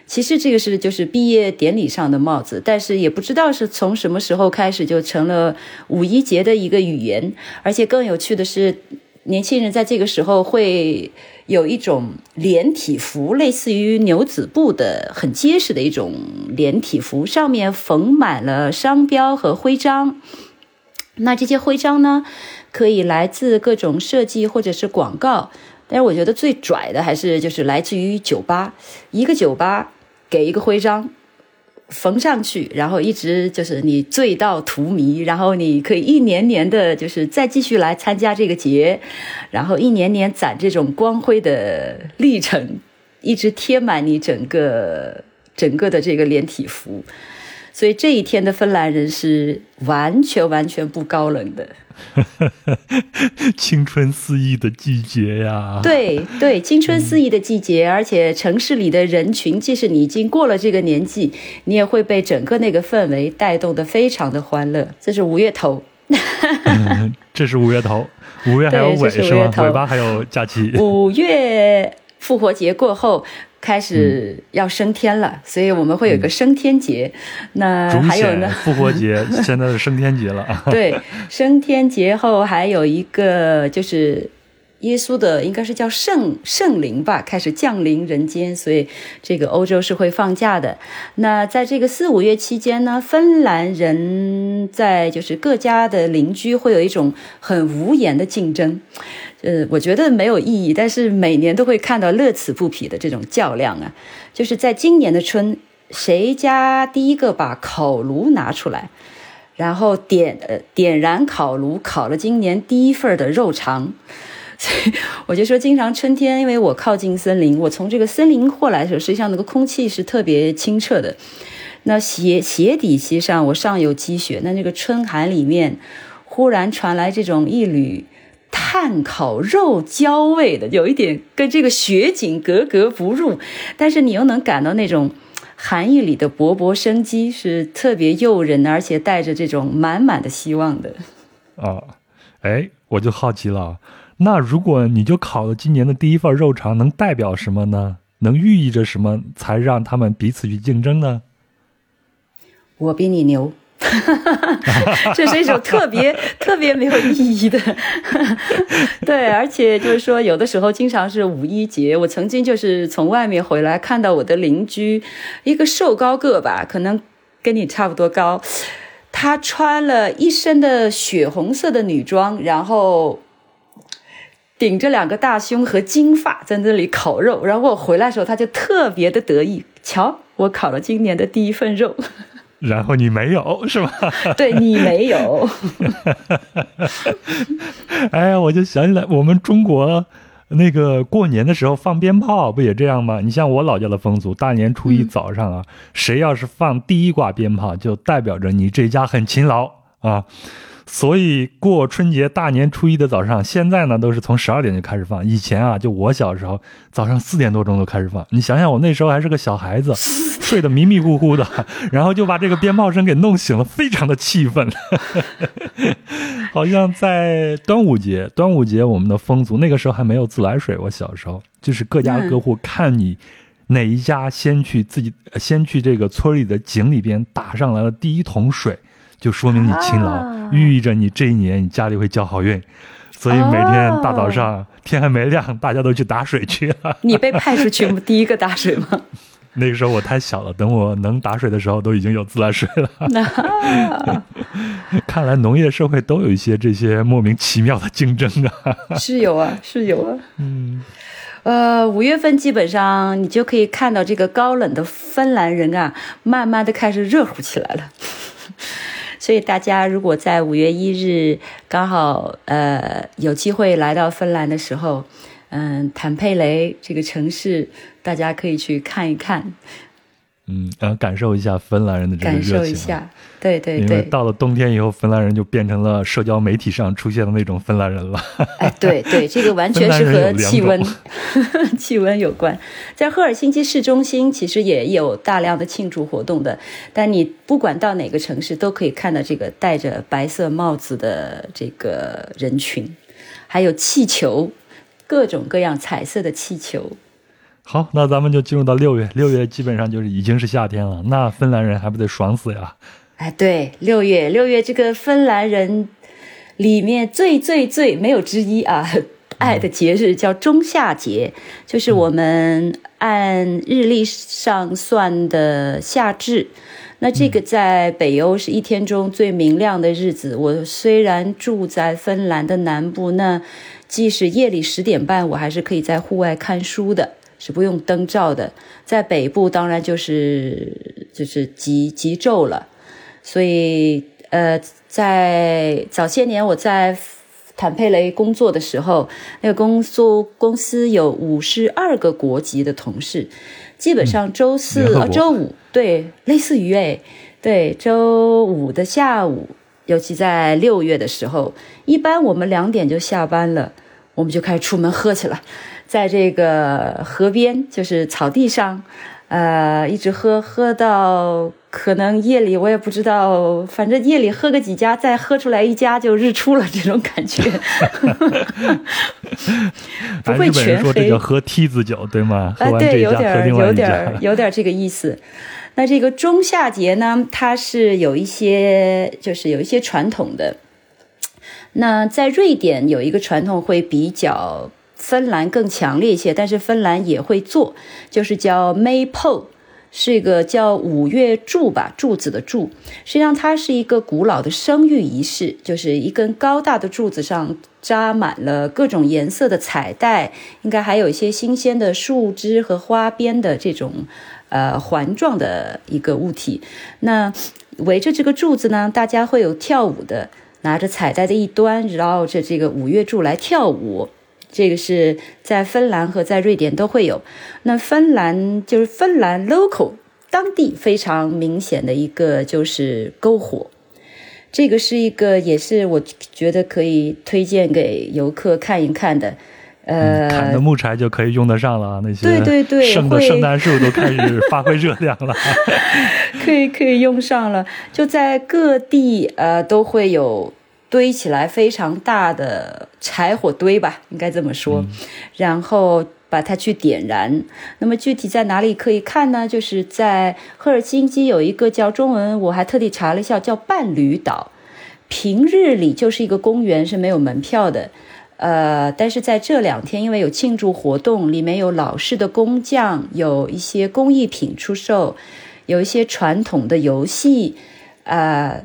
其实这个是就是毕业典礼上的帽子，但是也不知道是从什么时候开始就成了五一节的一个语言，而且更有趣的是。年轻人在这个时候会有一种连体服，类似于牛仔布的很结实的一种连体服，上面缝满了商标和徽章。那这些徽章呢，可以来自各种设计或者是广告，但是我觉得最拽的还是就是来自于酒吧，一个酒吧给一个徽章。缝上去，然后一直就是你醉到荼蘼，然后你可以一年年的，就是再继续来参加这个节，然后一年年攒这种光辉的历程，一直贴满你整个整个的这个连体服。所以这一天的芬兰人是完全完全不高冷的，青春肆意的季节呀！对对，青春肆意的季节，而且城市里的人群，即使你已经过了这个年纪，你也会被整个那个氛围带动的非常的欢乐。这是五月头，这是五月头，五月还有尾是吗？尾巴还有假期。五月复活节过后。开始要升天了，所以我们会有个升天节。那还有呢？复活节现在是升天节了。对，升天节后还有一个就是耶稣的应该是叫圣圣灵吧，开始降临人间，所以这个欧洲是会放假的。那在这个四五月期间呢，芬兰人在就是各家的邻居会有一种很无言的竞争，呃，我觉得没有意义，但是每年都会看到乐此不疲的这种较量啊。就是在今年的春，谁家第一个把烤炉拿出来？然后点呃点燃烤炉，烤了今年第一份的肉肠，所以我就说，经常春天，因为我靠近森林，我从这个森林过来的时候，实际上那个空气是特别清澈的。那鞋鞋底其实上我上有积雪，那那个春寒里面，忽然传来这种一缕炭烤肉焦味的，有一点跟这个雪景格格不入，但是你又能感到那种。寒意里的勃勃生机是特别诱人，而且带着这种满满的希望的。啊，哎，我就好奇了，那如果你就烤了今年的第一份肉肠，能代表什么呢？能寓意着什么，才让他们彼此去竞争呢？我比你牛。这是一种特别 特别没有意义的，对，而且就是说，有的时候经常是五一节，我曾经就是从外面回来，看到我的邻居一个瘦高个吧，可能跟你差不多高，他穿了一身的血红色的女装，然后顶着两个大胸和金发在那里烤肉，然后我回来的时候，他就特别的得意，瞧，我烤了今年的第一份肉。然后你没有 是吧？对你没有。哎呀，我就想起来，我们中国那个过年的时候放鞭炮不也这样吗？你像我老家的风俗，大年初一早上啊，谁要是放第一挂鞭炮，就代表着你这家很勤劳啊。所以过春节大年初一的早上，现在呢都是从十二点就开始放。以前啊，就我小时候早上四点多钟就开始放。你想想，我那时候还是个小孩子，睡得迷迷糊糊的，然后就把这个鞭炮声给弄醒了，非常的气愤。好像在端午节，端午节我们的风俗那个时候还没有自来水。我小时候就是各家各户看你哪一家先去自己先去这个村里的井里边打上来了第一桶水。就说明你勤劳，寓意着你这一年你家里会交好运，所以每天大早上天还没亮，大家都去打水去了。你被派出去 第一个打水吗？那个时候我太小了，等我能打水的时候，都已经有自来水了。看来农业社会都有一些这些莫名其妙的竞争啊。是有啊，是有啊。嗯，呃，五月份基本上你就可以看到这个高冷的芬兰人啊，慢慢的开始热乎起来了。所以大家如果在五月一日刚好呃有机会来到芬兰的时候，嗯，坦佩雷这个城市，大家可以去看一看。嗯，然后感受一下芬兰人的这个热情。感受一下，对对对。因为到了冬天以后，芬兰人就变成了社交媒体上出现的那种芬兰人了。哎，对对，这个完全是和气温 气温有关。在赫尔辛基市中心，其实也有大量的庆祝活动的。但你不管到哪个城市，都可以看到这个戴着白色帽子的这个人群，还有气球，各种各样彩色的气球。好，那咱们就进入到六月。六月基本上就是已经是夏天了，那芬兰人还不得爽死呀？哎，对，六月，六月这个芬兰人里面最最最没有之一啊，爱的节日叫中夏节，就是我们按日历上算的夏至。那这个在北欧是一天中最明亮的日子。我虽然住在芬兰的南部，那即使夜里十点半，我还是可以在户外看书的。是不用灯照的，在北部当然就是就是极极昼了，所以呃，在早些年我在坦佩雷工作的时候，那个工作公司有五十二个国籍的同事，基本上周四啊周五对，类似于哎对周五的下午，尤其在六月的时候，一般我们两点就下班了，我们就开始出门喝去了。在这个河边，就是草地上，呃，一直喝喝到可能夜里我也不知道，反正夜里喝个几家，再喝出来一家就日出了，这种感觉。不会全黑。这个喝梯子酒对吗？啊，对，有点有点有点这个意思。那这个中夏节呢，它是有一些就是有一些传统的。那在瑞典有一个传统会比较芬兰更强烈一些，但是芬兰也会做，就是叫 Maypole。是一个叫五月柱吧，柱子的柱。实际上，它是一个古老的生育仪式，就是一根高大的柱子上扎满了各种颜色的彩带，应该还有一些新鲜的树枝和花边的这种呃环状的一个物体。那围着这个柱子呢，大家会有跳舞的，拿着彩带的一端绕着这个五月柱来跳舞。这个是在芬兰和在瑞典都会有。那芬兰就是芬兰 local 当地非常明显的一个就是篝火，这个是一个也是我觉得可以推荐给游客看一看的。呃，砍的木柴就可以用得上了，那些对对对，剩的圣诞树都开始发挥热量了，可以可以用上了。就在各地呃都会有。堆起来非常大的柴火堆吧，应该这么说，然后把它去点燃。那么具体在哪里可以看呢？就是在赫尔辛基有一个叫中文，我还特地查了一下，叫伴侣岛。平日里就是一个公园，是没有门票的。呃，但是在这两天，因为有庆祝活动，里面有老式的工匠，有一些工艺品出售，有一些传统的游戏，呃，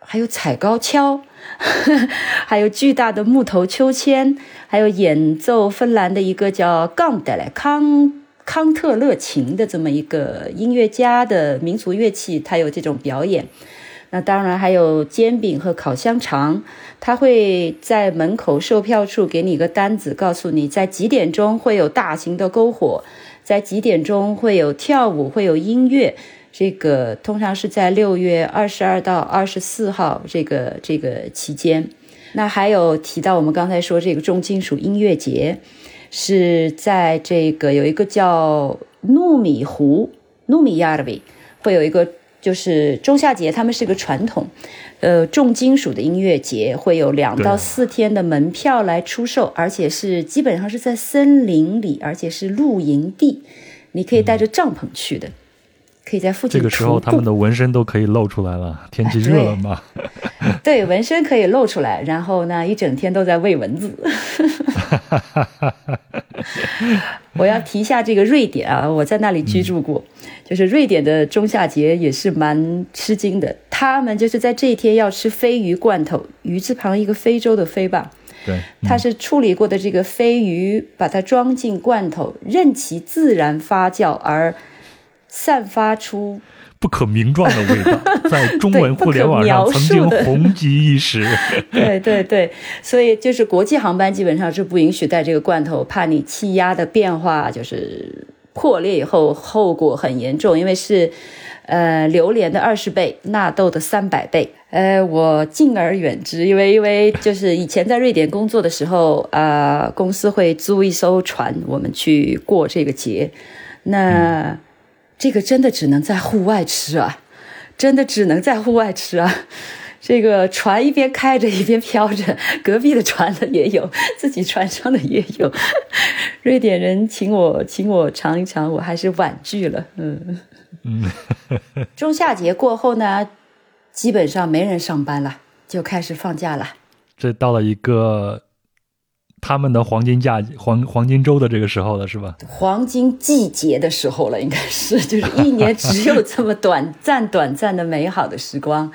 还有踩高跷。还有巨大的木头秋千，还有演奏芬兰的一个叫冈德莱康康特勒琴的这么一个音乐家的民族乐器，他有这种表演。那当然还有煎饼和烤香肠，他会在门口售票处给你一个单子，告诉你在几点钟会有大型的篝火，在几点钟会有跳舞，会有音乐。这个通常是在六月二十二到二十四号这个这个期间。那还有提到我们刚才说这个重金属音乐节，是在这个有一个叫糯米湖努米亚的维，会有一个就是中夏节，他们是个传统，呃，重金属的音乐节，会有两到四天的门票来出售，而且是基本上是在森林里，而且是露营地，你可以带着帐篷去的。可以在附近。这个时候，他们的纹身都可以露出来了。天气热了嘛？对，纹身可以露出来。然后呢，一整天都在喂蚊子。我要提一下这个瑞典啊，我在那里居住过。就是瑞典的中夏节也是蛮吃惊的。他们就是在这一天要吃鲱鱼罐头，鱼字旁一个非洲的非吧？对，它是处理过的这个鲱鱼，把它装进罐头，任其自然发酵而。散发出不可名状的味道，在中文互联网上曾经红极一时。对对对，所以就是国际航班基本上是不允许带这个罐头，怕你气压的变化就是破裂以后后果很严重，因为是呃榴莲的二十倍，纳豆的三百倍。呃，我敬而远之，因为因为就是以前在瑞典工作的时候，呃，公司会租一艘船，我们去过这个节，那。这个真的只能在户外吃啊，真的只能在户外吃啊。这个船一边开着一边飘着，隔壁的船的也有，自己船上的也有。瑞典人请我请我尝一尝，我还是婉拒了。嗯嗯。中夏节过后呢，基本上没人上班了，就开始放假了。这到了一个。他们的黄金假黄黄金周的这个时候了，是吧？黄金季节的时候了，应该是，就是一年只有这么短暂、短暂的美好的时光，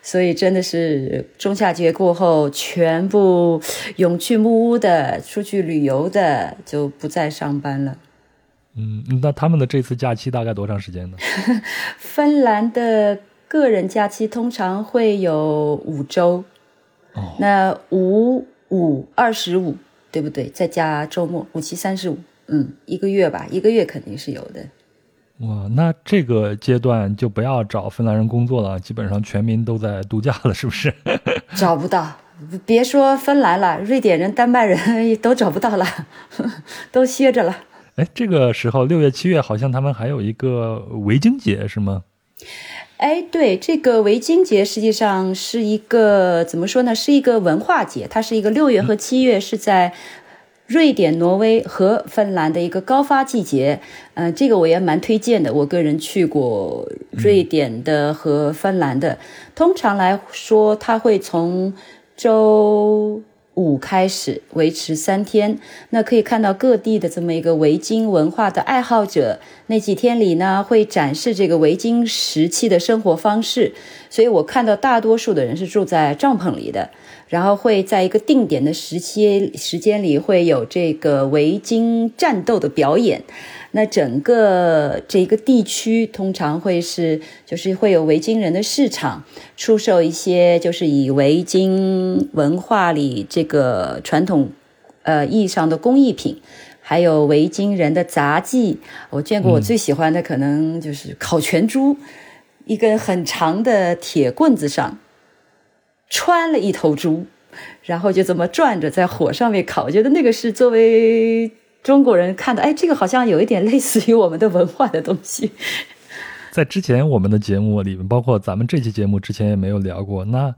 所以真的是中夏节过后，全部涌去木屋的、出去旅游的就不再上班了。嗯，那他们的这次假期大概多长时间呢？芬兰的个人假期通常会有五周，哦，那五五二十五。对不对？再加周末，五七三十五，嗯，一个月吧，一个月肯定是有的。哇，那这个阶段就不要找芬兰人工作了，基本上全民都在度假了，是不是？找不到，别说芬兰了，瑞典人、丹麦人都找不到了，都歇着了。哎，这个时候六月、七月，好像他们还有一个维京节，是吗？哎，对，这个维京节实际上是一个怎么说呢？是一个文化节，它是一个六月和七月是在瑞典、挪威和芬兰的一个高发季节。嗯，这个我也蛮推荐的。我个人去过瑞典的和芬兰的，通常来说，它会从周五开始维持三天，那可以看到各地的这么一个维京文化的爱好者，那几天里呢会展示这个维京时期的生活方式，所以我看到大多数的人是住在帐篷里的，然后会在一个定点的时期时间里会有这个维京战斗的表演。那整个这个地区通常会是，就是会有维京人的市场，出售一些就是以维京文化里这个传统，呃意义上的工艺品，还有维京人的杂技。我见过我最喜欢的可能就是烤全猪，一根很长的铁棍子上穿了一头猪，然后就这么转着在火上面烤。我觉得那个是作为。中国人看的，哎，这个好像有一点类似于我们的文化的东西。在之前我们的节目里面，包括咱们这期节目之前也没有聊过。那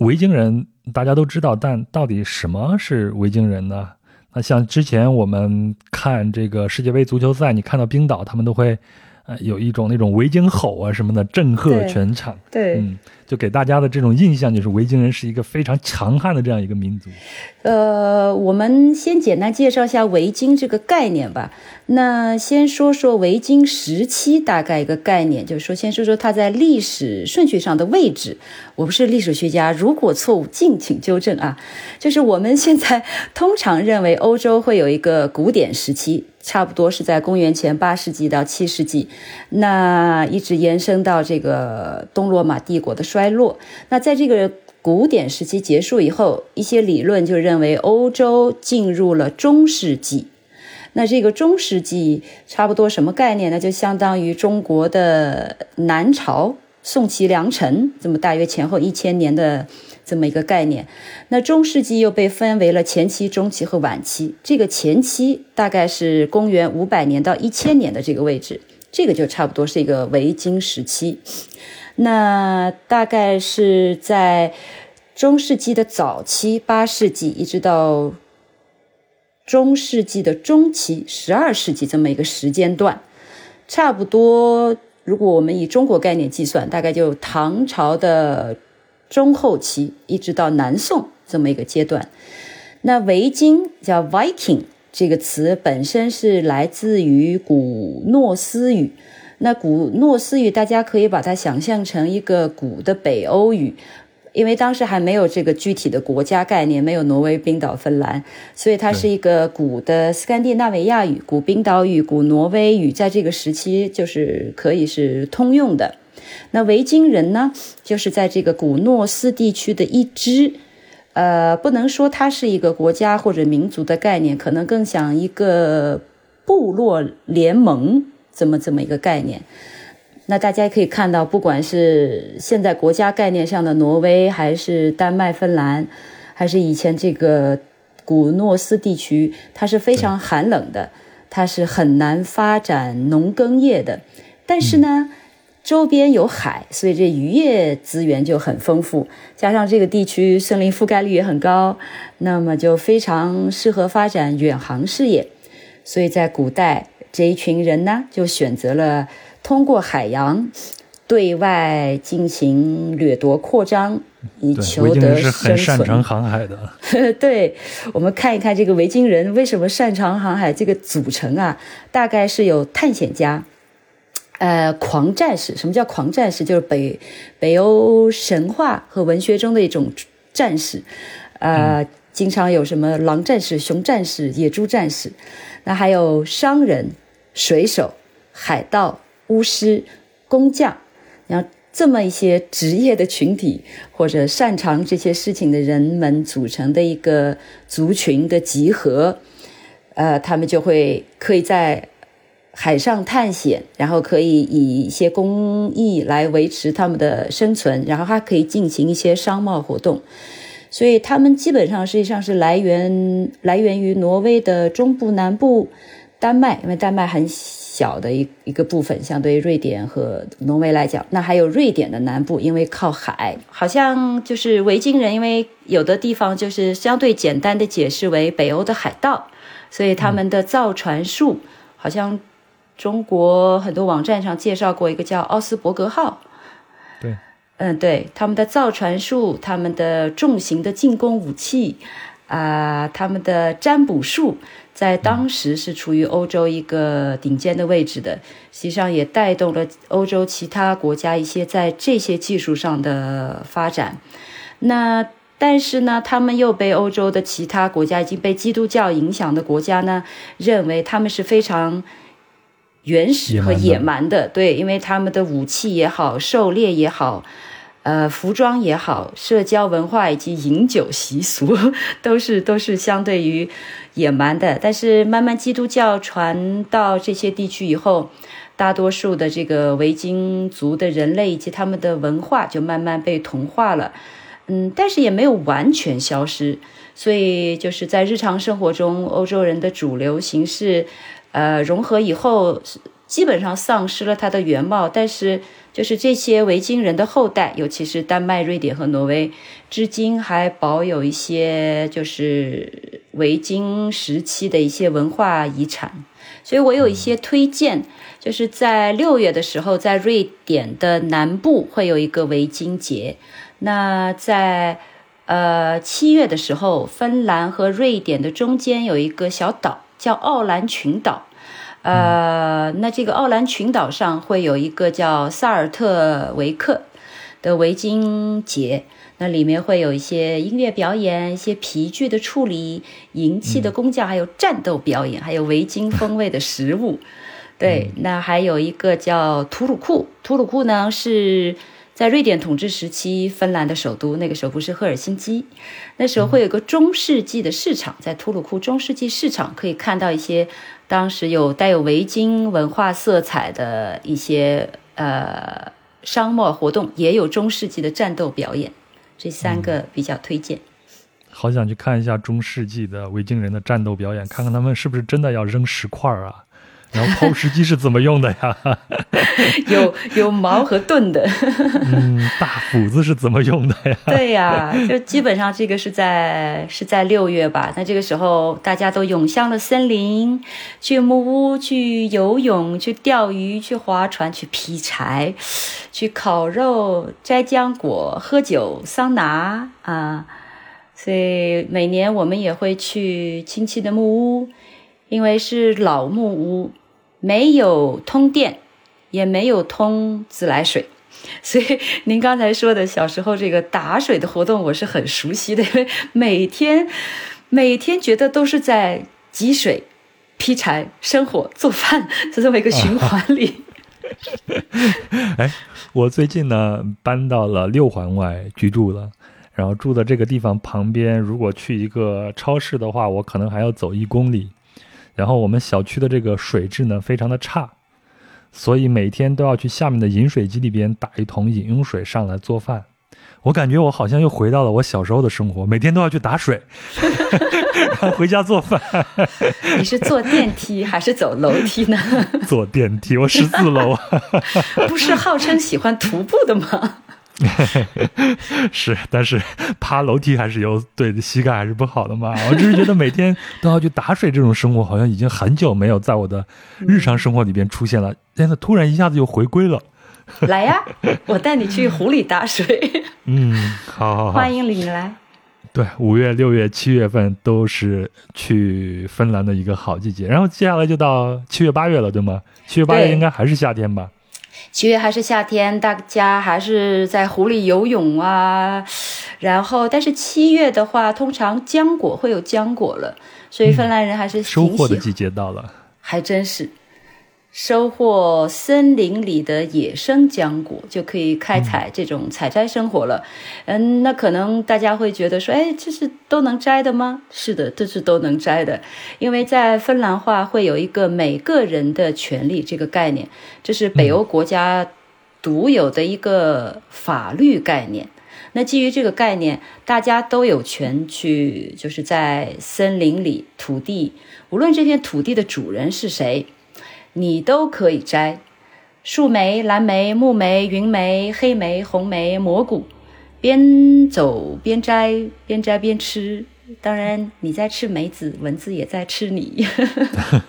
维京人大家都知道，但到底什么是维京人呢？那像之前我们看这个世界杯足球赛，你看到冰岛，他们都会呃有一种那种维京吼啊什么的，震撼全场。对，嗯。就给大家的这种印象，就是维京人是一个非常强悍的这样一个民族。呃，我们先简单介绍一下维京这个概念吧。那先说说维京时期大概一个概念，就是说先说说它在历史顺序上的位置。我不是历史学家，如果错误，敬请纠正啊。就是我们现在通常认为欧洲会有一个古典时期。差不多是在公元前八世纪到七世纪，那一直延伸到这个东罗马帝国的衰衰落。那在这个古典时期结束以后，一些理论就认为欧洲进入了中世纪。那这个中世纪差不多什么概念呢？就相当于中国的南朝宋齐梁陈，这么大约前后一千年的。这么一个概念，那中世纪又被分为了前期、中期和晚期。这个前期大概是公元五百年到一千年的这个位置，这个就差不多是一个维京时期。那大概是在中世纪的早期，八世纪一直到中世纪的中期，十二世纪这么一个时间段，差不多。如果我们以中国概念计算，大概就唐朝的。中后期一直到南宋这么一个阶段，那维京叫 Viking 这个词本身是来自于古诺斯语，那古诺斯语大家可以把它想象成一个古的北欧语，因为当时还没有这个具体的国家概念，没有挪威、冰岛、芬兰，所以它是一个古的斯堪的纳维亚语、古冰岛语、古挪威语，在这个时期就是可以是通用的。那维京人呢，就是在这个古诺斯地区的一支，呃，不能说它是一个国家或者民族的概念，可能更像一个部落联盟这么这么一个概念。那大家可以看到，不管是现在国家概念上的挪威，还是丹麦、芬兰，还是以前这个古诺斯地区，它是非常寒冷的，它是很难发展农耕业的。但是呢，周边有海，所以这渔业资源就很丰富，加上这个地区森林覆盖率也很高，那么就非常适合发展远航事业。所以在古代，这一群人呢，就选择了通过海洋对外进行掠夺扩张，以求得生存。很擅长航海的。对，我们看一看这个维京人为什么擅长航海，这个组成啊，大概是有探险家。呃，狂战士，什么叫狂战士？就是北北欧神话和文学中的一种战士，呃，经常有什么狼战士、熊战士、野猪战士，那还有商人、水手、海盗、巫师、工匠，然后这么一些职业的群体或者擅长这些事情的人们组成的一个族群的集合，呃，他们就会可以在。海上探险，然后可以以一些工艺来维持他们的生存，然后还可以进行一些商贸活动，所以他们基本上实际上是来源来源于挪威的中部、南部、丹麦，因为丹麦很小的一一个部分，相对于瑞典和挪威来讲，那还有瑞典的南部，因为靠海，好像就是维京人，因为有的地方就是相对简单的解释为北欧的海盗，所以他们的造船术好像。中国很多网站上介绍过一个叫奥斯伯格号，对，嗯，对，他们的造船术，他们的重型的进攻武器，啊，他们的占卜术，在当时是处于欧洲一个顶尖的位置的，实际上也带动了欧洲其他国家一些在这些技术上的发展。那但是呢，他们又被欧洲的其他国家已经被基督教影响的国家呢，认为他们是非常原始和野蛮的。对，因为他们的武器也好，狩猎也好，呃，服装也好，社交文化以及饮酒习俗都是都是相对于野蛮的。但是慢慢基督教传到这些地区以后，大多数的这个维京族的人类以及他们的文化就慢慢被同化了。嗯，但是也没有完全消失，所以就是在日常生活中，欧洲人的主流形式，呃，融合以后，基本上丧失了它的原貌。但是，就是这些维京人的后代，尤其是丹麦、瑞典和挪威，至今还保有一些就是维京时期的一些文化遗产。所以我有一些推荐，就是在六月的时候，在瑞典的南部会有一个维京节。那在呃七月的时候，芬兰和瑞典的中间有一个小岛叫奥兰群岛，呃，那这个奥兰群岛上会有一个叫萨尔特维克的维京节，那里面会有一些音乐表演、一些皮具的处理、银器的工匠，还有战斗表演，还有维京风味的食物。对，那还有一个叫图鲁库，图鲁库呢是。在瑞典统治时期，芬兰的首都那个时候不是赫尔辛基，那时候会有个中世纪的市场，在图鲁库中世纪市场可以看到一些当时有带有维京文化色彩的一些呃商贸活动，也有中世纪的战斗表演，这三个比较推荐。好想去看一下中世纪的维京人的战斗表演，看看他们是不是真的要扔石块啊。然后抛石机是怎么用的呀？有有矛和盾的。嗯，大斧子是怎么用的呀？对呀，就基本上这个是在是在六月吧。那这个时候大家都涌向了森林，去木屋，去游泳，去钓鱼，去划船，去劈柴，去烤肉，摘浆果，喝酒，桑拿啊。所以每年我们也会去亲戚的木屋。因为是老木屋，没有通电，也没有通自来水，所以您刚才说的小时候这个打水的活动，我是很熟悉的。因 为每天每天觉得都是在汲水、劈柴、生火、做饭，就这么一个循环里。哎，我最近呢搬到了六环外居住了，然后住的这个地方旁边，如果去一个超市的话，我可能还要走一公里。然后我们小区的这个水质呢非常的差，所以每天都要去下面的饮水机里边打一桶饮用水上来做饭。我感觉我好像又回到了我小时候的生活，每天都要去打水，然后回家做饭。你是坐电梯还是走楼梯呢？坐电梯，我十四楼。不是号称喜欢徒步的吗？是，但是爬楼梯还是有对膝盖还是不好的嘛。我只是觉得每天都要去打水这种生活，好像已经很久没有在我的日常生活里边出现了。现在突然一下子又回归了。来呀，我带你去湖里打水。嗯，好，好，好，欢迎你来。对，五月、六月、七月份都是去芬兰的一个好季节。然后接下来就到七月、八月了，对吗？七月、八月应该还是夏天吧？七月还是夏天，大家还是在湖里游泳啊。然后，但是七月的话，通常浆果会有浆果了，所以芬兰人还是收获的季节到了，还真是。收获森林里的野生浆果，就可以开采这种采摘生活了。嗯，那可能大家会觉得说，哎，这是都能摘的吗？是的，这是都能摘的，因为在芬兰话会有一个每个人的权利这个概念，这是北欧国家独有的一个法律概念。那基于这个概念，大家都有权去，就是在森林里土地，无论这片土地的主人是谁。你都可以摘，树莓、蓝莓、木莓、云莓、黑莓、红莓、蘑菇，边走边摘，边摘边吃，当然你在吃梅子，蚊子也在吃你。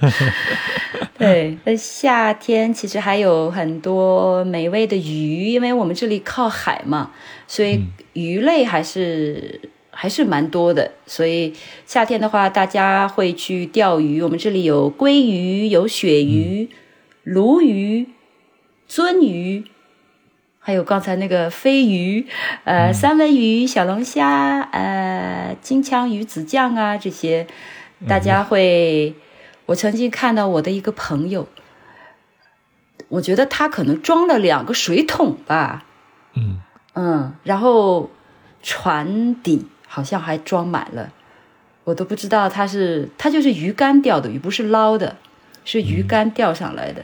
对，那夏天其实还有很多美味的鱼，因为我们这里靠海嘛，所以鱼类还是还是蛮多的。所以夏天的话，大家会去钓鱼。我们这里有鲑鱼、有鳕鱼、鲈鱼、鳟鱼。还有刚才那个飞鱼，呃，三文鱼、小龙虾，呃，金枪鱼子酱啊，这些，大家会。我曾经看到我的一个朋友，我觉得他可能装了两个水桶吧，嗯嗯，然后船底好像还装满了，我都不知道它是它就是鱼竿钓的鱼，不是捞的，是鱼竿钓上来的。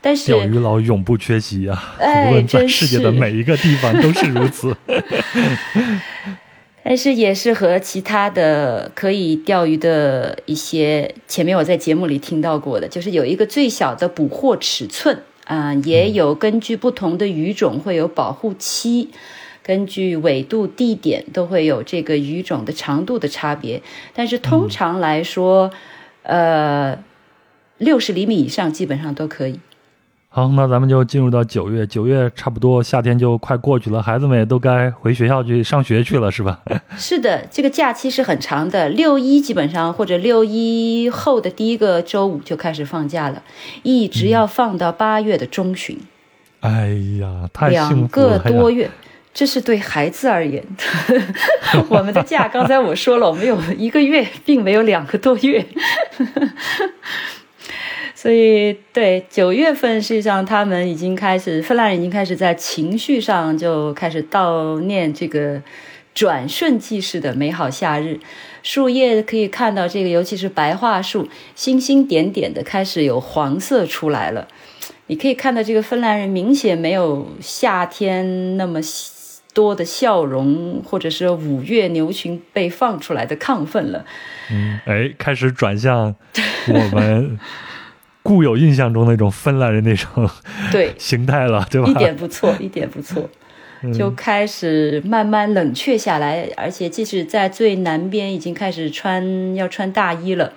但是钓鱼佬永不缺席啊！无论在世界的每一个地方都是如此。但是也是和其他的可以钓鱼的一些，前面我在节目里听到过的，就是有一个最小的捕获尺寸啊，也有根据不同的鱼种会有保护期，根据纬度、地点都会有这个鱼种的长度的差别。但是通常来说，呃，六十厘米以上基本上都可以。好，那咱们就进入到九月。九月差不多夏天就快过去了，孩子们也都该回学校去上学去了，是吧？是的，这个假期是很长的，六一基本上或者六一后的第一个周五就开始放假了，一直要放到八月的中旬。哎呀，太两个多月，这是对孩子而言。我们的假刚才我说了，我们有一个月，并没有两个多月。所以，对九月份，实际上他们已经开始，芬兰人已经开始在情绪上就开始悼念这个转瞬即逝的美好夏日。树叶可以看到，这个尤其是白桦树，星星点点的开始有黄色出来了。你可以看到，这个芬兰人明显没有夏天那么多的笑容，或者是五月牛群被放出来的亢奋了。嗯，哎，开始转向我们。固有印象中那种芬兰人那种对形态了，对吧？一点不错，一点不错，就开始慢慢冷却下来，而且即使在最南边已经开始穿要穿大衣了，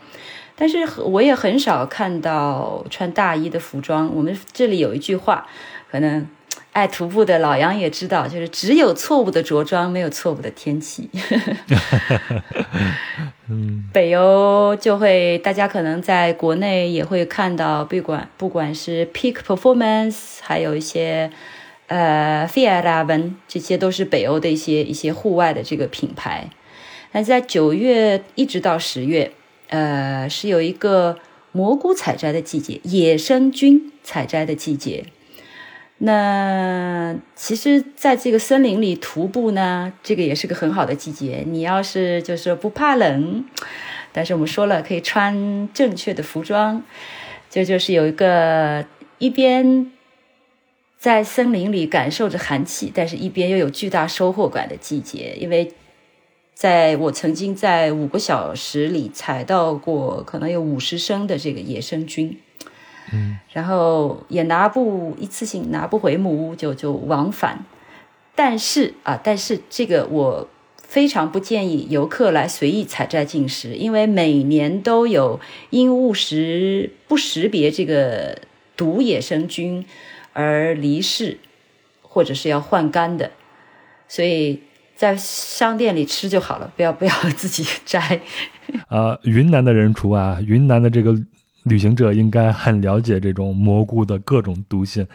但是我也很少看到穿大衣的服装。我们这里有一句话，可能。爱徒步的老杨也知道，就是只有错误的着装，没有错误的天气。嗯，北欧就会，大家可能在国内也会看到，不管不管是 Peak Performance，还有一些呃 f i a r a v e n 这些都是北欧的一些一些户外的这个品牌。那在九月一直到十月，呃，是有一个蘑菇采摘的季节，野生菌采摘的季节。那其实，在这个森林里徒步呢，这个也是个很好的季节。你要是就是不怕冷，但是我们说了，可以穿正确的服装，这就是有一个一边在森林里感受着寒气，但是一边又有巨大收获感的季节。因为在我曾经在五个小时里采到过，可能有五十升的这个野生菌。嗯，然后也拿不一次性拿不回木屋，就就往返。但是啊，但是这个我非常不建议游客来随意采摘进食，因为每年都有因误食不识别这个毒野生菌而离世，或者是要换肝的。所以在商店里吃就好了，不要不要自己摘。啊，云南的人除外，云南的这个。旅行者应该很了解这种蘑菇的各种毒性，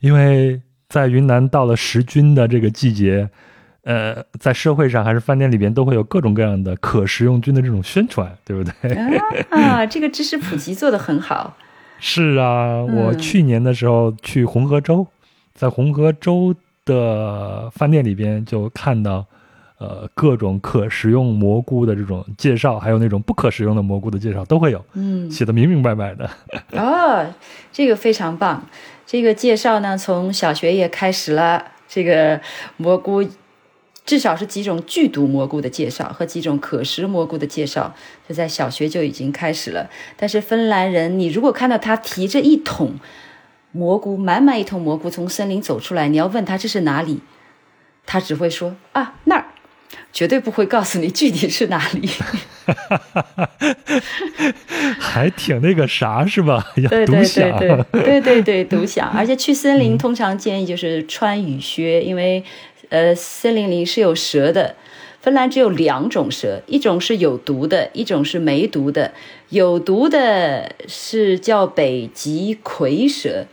因为在云南到了食菌的这个季节，呃，在社会上还是饭店里边都会有各种各样的可食用菌的这种宣传，对不对？啊，这个知识普及做得很好。是啊，我去年的时候去红河州，在红河州的饭店里边就看到。呃，各种可食用蘑菇的这种介绍，还有那种不可食用的蘑菇的介绍都会有，嗯，写的明明白白的。哦，这个非常棒。这个介绍呢，从小学也开始了。这个蘑菇，至少是几种剧毒蘑菇的介绍和几种可食蘑菇的介绍，就在小学就已经开始了。但是芬兰人，你如果看到他提着一桶蘑菇，满满一桶蘑菇从森林走出来，你要问他这是哪里，他只会说啊那儿。绝对不会告诉你具体是哪里。还挺那个啥是吧？对对对对对对对，独享。而且去森林通常建议就是穿雨靴，因为呃，森林里是有蛇的。芬兰只有两种蛇，一种是有毒的，一种是没毒的。有毒的是叫北极蝰蛇，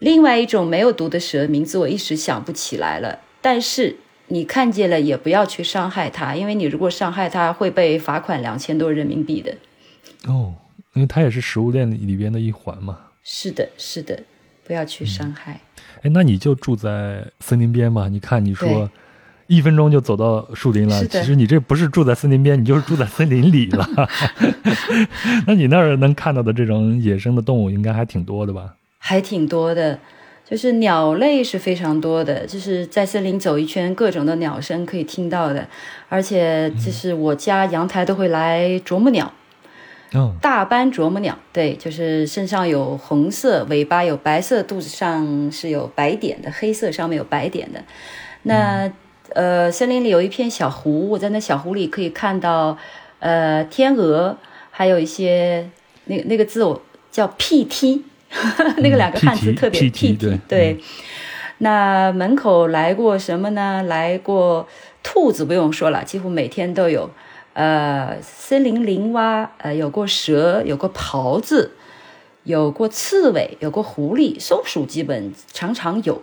另外一种没有毒的蛇名字我一时想不起来了。但是你看见了也不要去伤害它，因为你如果伤害它会被罚款两千多人民币的。哦，因为它也是食物链里边的一环嘛。是的，是的，不要去伤害。哎，那你就住在森林边嘛？你看，你说。一分钟就走到树林了。其实你这不是住在森林边，你就是住在森林里了。那你那儿能看到的这种野生的动物应该还挺多的吧？还挺多的，就是鸟类是非常多的，就是在森林走一圈，各种的鸟声可以听到的。而且就是我家阳台都会来啄木鸟，大斑啄木鸟，对，就是身上有红色，尾巴有白色，肚子上是有白点的，黑色上面有白点的。那呃，森林里有一片小湖，我在那小湖里可以看到，呃，天鹅，还有一些那那个字我叫 P T，那个两个汉字特别 P T，对。那门口来过什么呢？来过兔子，不用说了，几乎每天都有。呃，森林林蛙，呃，有过蛇，有过狍子，有过刺猬，有过狐狸，松鼠基本常常有。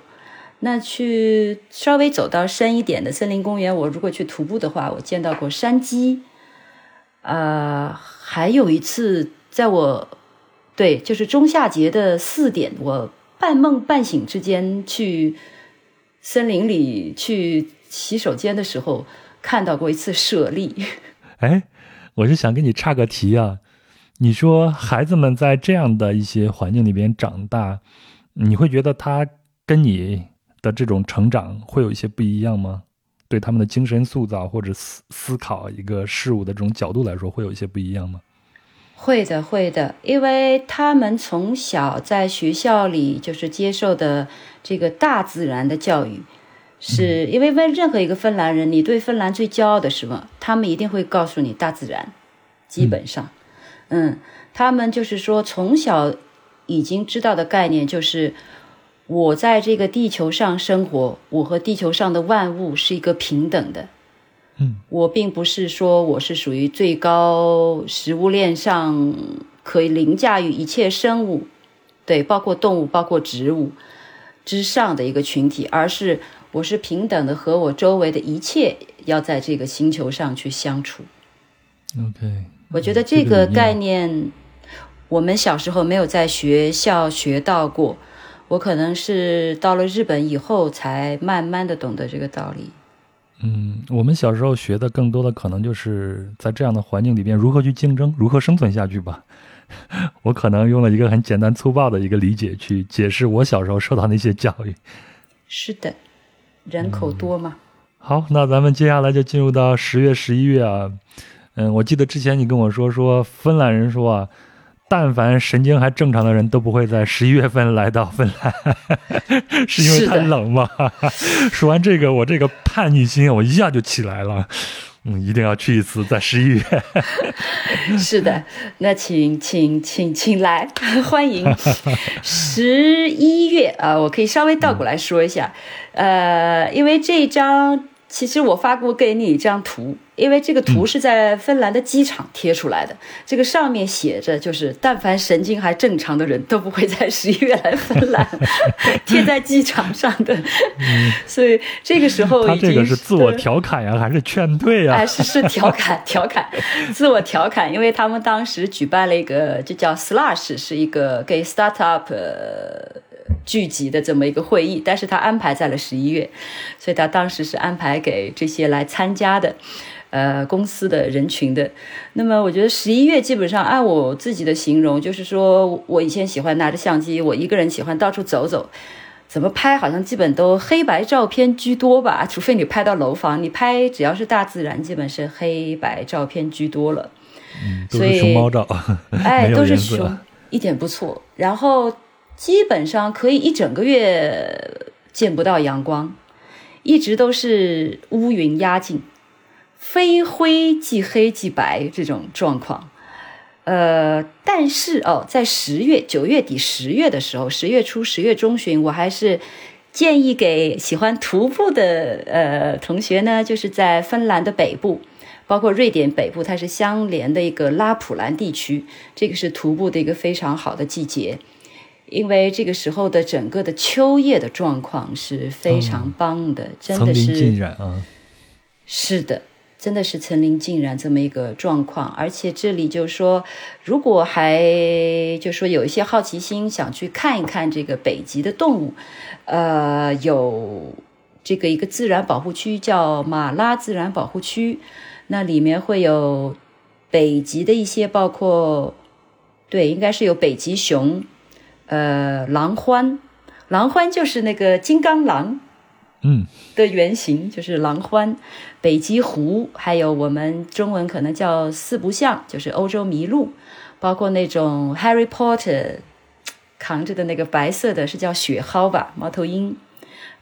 那去稍微走到深一点的森林公园，我如果去徒步的话，我见到过山鸡，呃，还有一次在我对，就是中夏节的四点，我半梦半醒之间去森林里去洗手间的时候，看到过一次舍利。哎，我是想跟你岔个题啊，你说孩子们在这样的一些环境里边长大，你会觉得他跟你？的这种成长会有一些不一样吗？对他们的精神塑造或者思思考一个事物的这种角度来说，会有一些不一样吗？会的，会的，因为他们从小在学校里就是接受的这个大自然的教育，是因为问任何一个芬兰人，你对芬兰最骄傲的什么？他们一定会告诉你大自然。基本上，嗯，他们就是说从小已经知道的概念就是。我在这个地球上生活，我和地球上的万物是一个平等的。嗯，我并不是说我是属于最高食物链上可以凌驾于一切生物，对，包括动物、包括植物之上的一个群体，而是我是平等的，和我周围的一切要在这个星球上去相处。OK，我觉得这个概念我们小时候没有在学校学到过。我可能是到了日本以后，才慢慢的懂得这个道理。嗯，我们小时候学的更多的可能就是在这样的环境里边如何去竞争，如何生存下去吧。我可能用了一个很简单粗暴的一个理解去解释我小时候受到那些教育。是的，人口多嘛。好，那咱们接下来就进入到十月、十一月啊。嗯，我记得之前你跟我说说芬兰人说啊。但凡神经还正常的人都不会在十一月份来到芬兰，是因为太冷吗？说完这个，我这个叛逆心我一下就起来了，嗯，一定要去一次，在十一月。是的，那请请请请来，欢迎十一月啊！我可以稍微倒过来说一下，呃，因为这张。其实我发过给你一张图，因为这个图是在芬兰的机场贴出来的。这个上面写着，就是但凡神经还正常的人都不会在十一月来芬兰，贴在机场上的。所以这个时候，他这个是自我调侃呀，还是劝退呀？哎是是调侃 调侃，自我调侃，因为他们当时举办了一个，就叫 Slash，是一个给 startup。聚集的这么一个会议，但是他安排在了十一月，所以他当时是安排给这些来参加的，呃，公司的人群的。那么我觉得十一月基本上按我自己的形容，就是说我以前喜欢拿着相机，我一个人喜欢到处走走，怎么拍好像基本都黑白照片居多吧，除非你拍到楼房，你拍只要是大自然，基本是黑白照片居多了。嗯，都是熊猫照，哎，都是熊，一点不错。然后。基本上可以一整个月见不到阳光，一直都是乌云压境，非灰即黑即白这种状况。呃，但是哦，在十月、九月底、十月的时候，十月初、十月中旬，我还是建议给喜欢徒步的呃同学呢，就是在芬兰的北部，包括瑞典北部，它是相连的一个拉普兰地区，这个是徒步的一个非常好的季节，因为这个时候的整个的秋叶的状况是非常棒的，真的是层林尽染啊。是的。真的是层林尽染这么一个状况，而且这里就是说，如果还就说有一些好奇心，想去看一看这个北极的动物，呃，有这个一个自然保护区叫马拉自然保护区，那里面会有北极的一些，包括对，应该是有北极熊，呃，狼獾，狼獾就是那个金刚狼。嗯，的原型就是狼獾、北极狐，还有我们中文可能叫四不像，就是欧洲麋鹿，包括那种 Harry Potter 扛着的那个白色的是叫雪蒿吧，猫头鹰，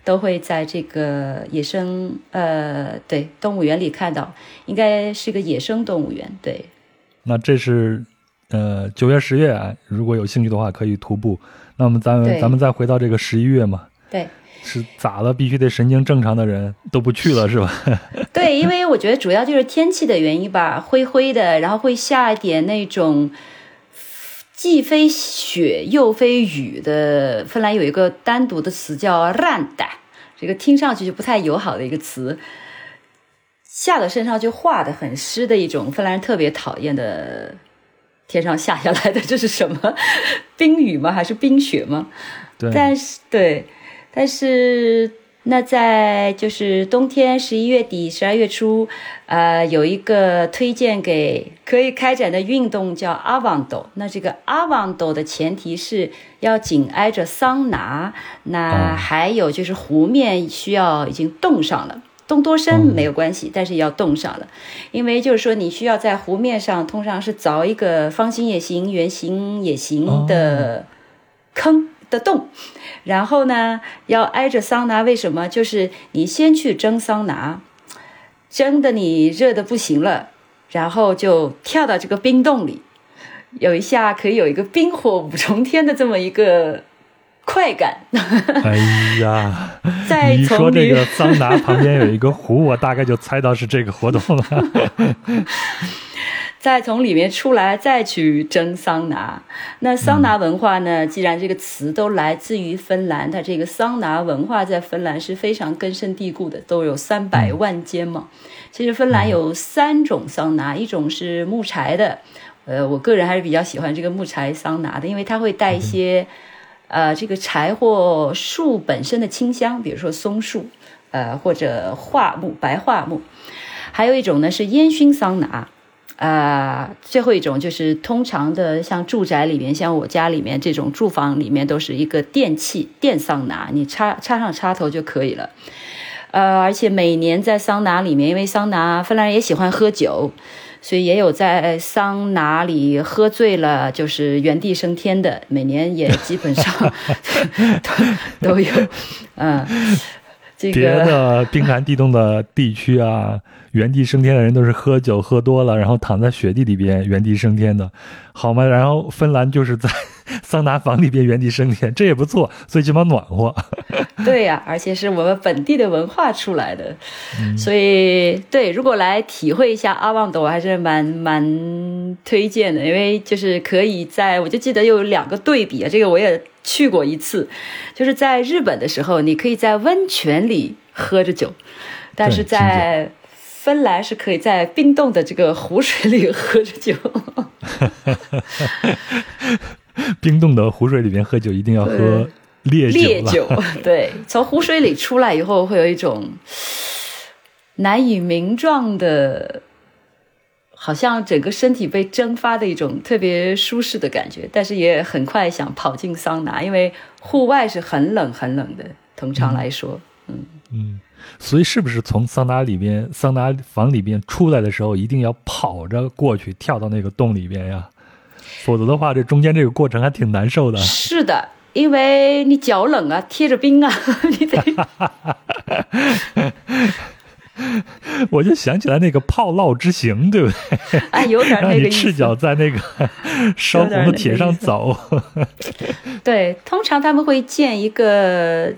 都会在这个野生呃对动物园里看到，应该是个野生动物园。对，那这是呃九月、十月啊，如果有兴趣的话可以徒步。那么咱们咱们再回到这个十一月嘛。对。是咋了？必须得神经正常的人都不去了，是吧？对，因为我觉得主要就是天气的原因吧，灰灰的，然后会下一点那种既非雪又非雨的。芬兰有一个单独的词叫 “randa”，这个听上去就不太友好的一个词，下到身上就化的很湿的一种，芬兰人特别讨厌的。天上下下来的这是什么？冰雨吗？还是冰雪吗？对，但是对。但是，那在就是冬天十一月底、十二月初，呃，有一个推荐给可以开展的运动叫阿旺斗。那这个阿旺斗的前提是要紧挨着桑拿，那还有就是湖面需要已经冻上了，冻多深没有关系，但是要冻上了，因为就是说你需要在湖面上通常是凿一个方形也行、圆形也行的坑。的洞，然后呢，要挨着桑拿。为什么？就是你先去蒸桑拿，蒸的你热的不行了，然后就跳到这个冰洞里，有一下可以有一个冰火五重天的这么一个快感。哎呀，你说这个桑拿旁边有一个湖，我大概就猜到是这个活动了。再从里面出来，再去蒸桑拿。那桑拿文化呢？既然这个词都来自于芬兰，它这个桑拿文化在芬兰是非常根深蒂固的，都有三百万间嘛。其实芬兰有三种桑拿，一种是木柴的，呃，我个人还是比较喜欢这个木柴桑拿的，因为它会带一些呃这个柴火树本身的清香，比如说松树，呃或者桦木、白桦木。还有一种呢是烟熏桑拿。呃，最后一种就是通常的，像住宅里面，像我家里面这种住房里面，都是一个电器电桑拿，你插插上插头就可以了。呃，而且每年在桑拿里面，因为桑拿芬兰人也喜欢喝酒，所以也有在桑拿里喝醉了就是原地升天的，每年也基本上 都都有。嗯，这个别的冰寒地冻的地区啊。原地升天的人都是喝酒喝多了，然后躺在雪地里边原地升天的，好吗？然后芬兰就是在桑拿房里边原地升天，这也不错，最起码暖和。对呀，而且是我们本地的文化出来的，所以对，如果来体会一下阿旺的，我还是蛮蛮推荐的，因为就是可以在，我就记得有两个对比啊，这个我也去过一次，就是在日本的时候，你可以在温泉里喝着酒，但是在芬兰是可以在冰冻的这个湖水里喝着酒。冰冻的湖水里面喝酒，一定要喝烈酒。烈酒，对，从湖水里出来以后，会有一种难以名状的，好像整个身体被蒸发的一种特别舒适的感觉。但是也很快想跑进桑拿，因为户外是很冷很冷的。通常来说，嗯嗯。所以，是不是从桑拿里边、桑拿房里边出来的时候，一定要跑着过去跳到那个洞里边呀？否则的话，这中间这个过程还挺难受的。是的，因为你脚冷啊，贴着冰啊，你得。我就想起来那个炮烙之行，对不对？哎，有点那个意思。赤脚在那个 烧红的铁上走。对，通常他们会建一个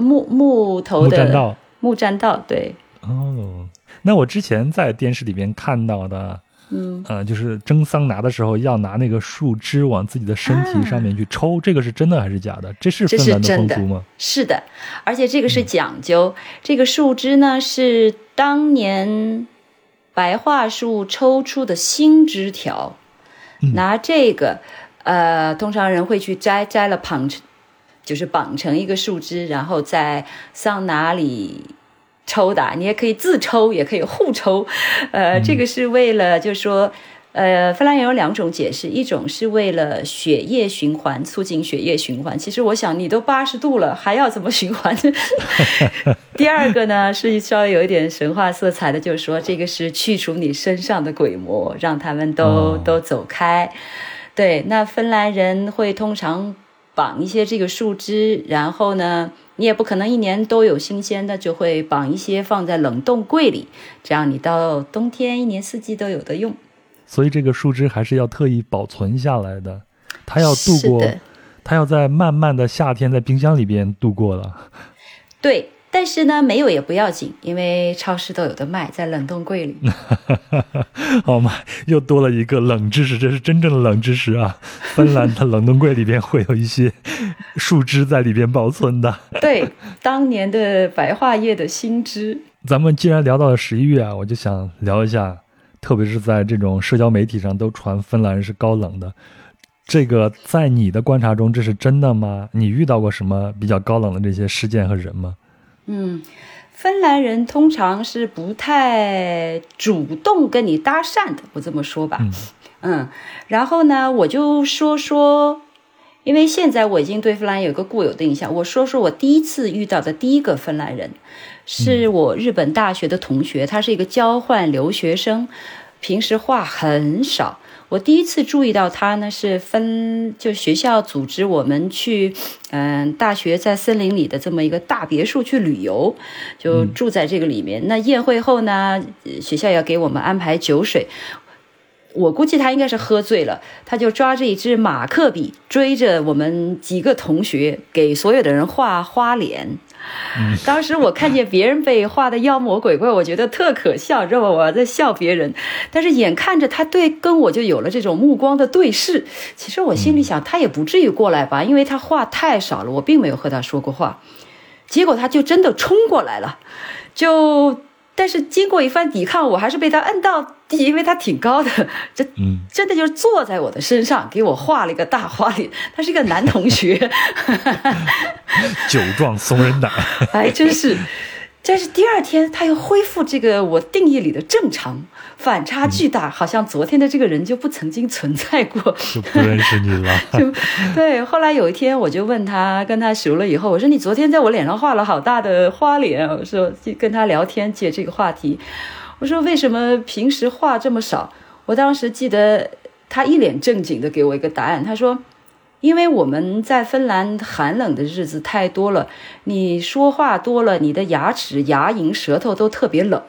木木头的栈道。木栈道，对。哦，那我之前在电视里边看到的。嗯，呃，就是蒸桑拿的时候要拿那个树枝往自己的身体上面去抽，这个是真的还是假的？这是芬兰的风俗吗？是的，而且这个是讲究。这个树枝呢是当年白桦树抽出的新枝条，拿这个，呃，通常人会去摘，摘了绑成，就是绑成一个树枝，然后在桑拿里。抽的，你也可以自抽，也可以互抽，呃，这个是为了，就是说，呃，芬兰人有两种解释，一种是为了血液循环，促进血液循环。其实我想，你都八十度了，还要怎么循环？第二个呢，是稍微有一点神话色彩的，就是说，这个是去除你身上的鬼魔，让他们都都走开。对，那芬兰人会通常绑一些这个树枝，然后呢？你也不可能一年都有新鲜的，就会绑一些放在冷冻柜里，这样你到冬天一年四季都有的用。所以这个树枝还是要特意保存下来的，它要度过，它要在漫漫的夏天在冰箱里边度过了。对。但是呢，没有也不要紧，因为超市都有的卖，在冷冻柜里。好嘛，又多了一个冷知识，这是真正的冷知识啊！芬兰的冷冻柜里边会有一些树枝在里边保存的。对，当年的白桦叶的新枝。咱们既然聊到了十一月啊，我就想聊一下，特别是在这种社交媒体上都传芬兰人是高冷的，这个在你的观察中这是真的吗？你遇到过什么比较高冷的这些事件和人吗？嗯，芬兰人通常是不太主动跟你搭讪的，我这么说吧。嗯，然后呢，我就说说，因为现在我已经对芬兰有个固有的印象，我说说我第一次遇到的第一个芬兰人，是我日本大学的同学，他是一个交换留学生，平时话很少。我第一次注意到他呢，是分就学校组织我们去，嗯，大学在森林里的这么一个大别墅去旅游，就住在这个里面。那宴会后呢，学校要给我们安排酒水。我估计他应该是喝醉了，他就抓着一支马克笔，追着我们几个同学，给所有的人画花脸。当时我看见别人被画的妖魔鬼怪，我觉得特可笑，知道吧？我在笑别人，但是眼看着他对跟我就有了这种目光的对视。其实我心里想，他也不至于过来吧，因为他话太少了，我并没有和他说过话。结果他就真的冲过来了，就。但是经过一番抵抗，我还是被他摁到地，因为他挺高的，这真的就是坐在我的身上，给我画了一个大花脸。他是一个男同学，酒壮怂人胆，还 真是。但是第二天他又恢复这个我定义里的正常，反差巨大，好像昨天的这个人就不曾经存在过，就不认识你了。就对，后来有一天我就问他，跟他熟了以后，我说你昨天在我脸上画了好大的花脸，我说跟他聊天借这个话题，我说为什么平时话这么少？我当时记得他一脸正经的给我一个答案，他说。因为我们在芬兰寒冷的日子太多了，你说话多了，你的牙齿、牙龈、舌头都特别冷。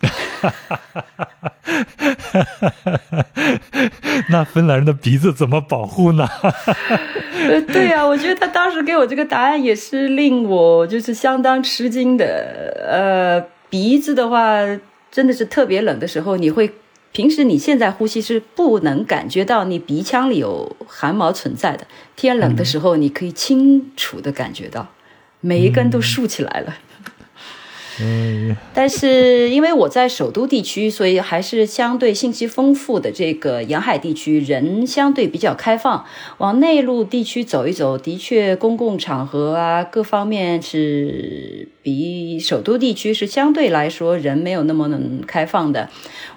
那芬兰人的鼻子怎么保护呢？呃，对呀，我觉得他当时给我这个答案也是令我就是相当吃惊的。呃，鼻子的话，真的是特别冷的时候，你会。平时你现在呼吸是不能感觉到你鼻腔里有汗毛存在的，天冷的时候你可以清楚的感觉到，每一根都竖起来了。但是因为我在首都地区，所以还是相对信息丰富的这个沿海地区，人相对比较开放。往内陆地区走一走，的确公共场合啊各方面是比首都地区是相对来说人没有那么能开放的。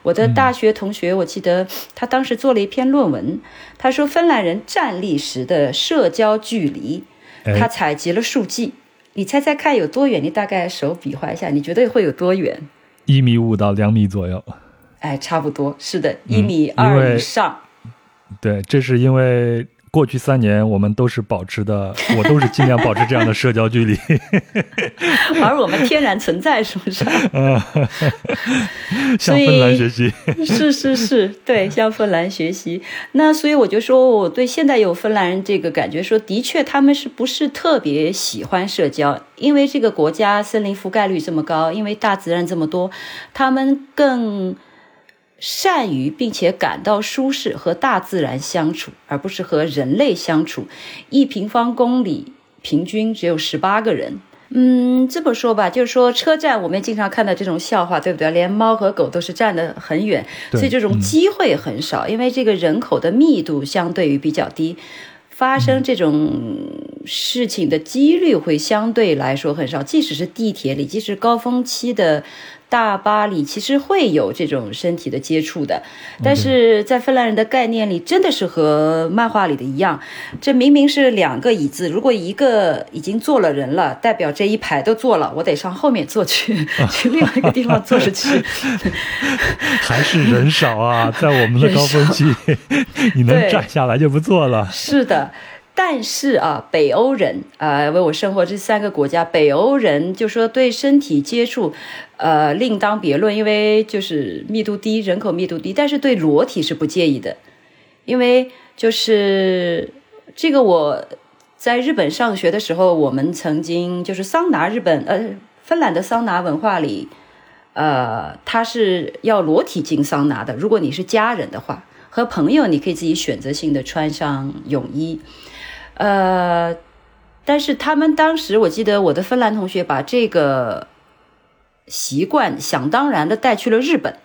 我的大学同学，我记得他当时做了一篇论文，他说芬兰人站立时的社交距离，他采集了数据。你猜猜看有多远？你大概手比划一下，你觉得会有多远？一米五到两米左右。哎，差不多是的，一米二以上。对，这是因为过去三年，我们都是保持的，我都是尽量保持这样的社交距离。而我们天然存在，是不是？嗯，向芬兰学习。是是是，对，向芬兰学习。那所以我就说，我对现在有芬兰人这个感觉，说的确他们是不是特别喜欢社交？因为这个国家森林覆盖率这么高，因为大自然这么多，他们更。善于并且感到舒适和大自然相处，而不是和人类相处。一平方公里平均只有十八个人。嗯，这么说吧，就是说车站我们经常看到这种笑话，对不对？连猫和狗都是站得很远，所以这种机会很少，因为这个人口的密度相对于比较低，发生这种事情的几率会相对来说很少。即使是地铁里，即使高峰期的。大巴里其实会有这种身体的接触的，但是在芬兰人的概念里，真的是和漫画里的一样，这明明是两个椅子，如果一个已经坐了人了，代表这一排都坐了，我得上后面坐去，去另外一个地方坐着去。还是人少啊，在我们的高峰期，你能站下来就不错了。是的。但是啊，北欧人啊，为我生活这三个国家，北欧人就说对身体接触，呃，另当别论，因为就是密度低，人口密度低，但是对裸体是不介意的，因为就是这个我在日本上学的时候，我们曾经就是桑拿，日本呃芬兰的桑拿文化里，呃，他是要裸体进桑拿的，如果你是家人的话，和朋友你可以自己选择性的穿上泳衣。呃，但是他们当时，我记得我的芬兰同学把这个习惯想当然的带去了日本，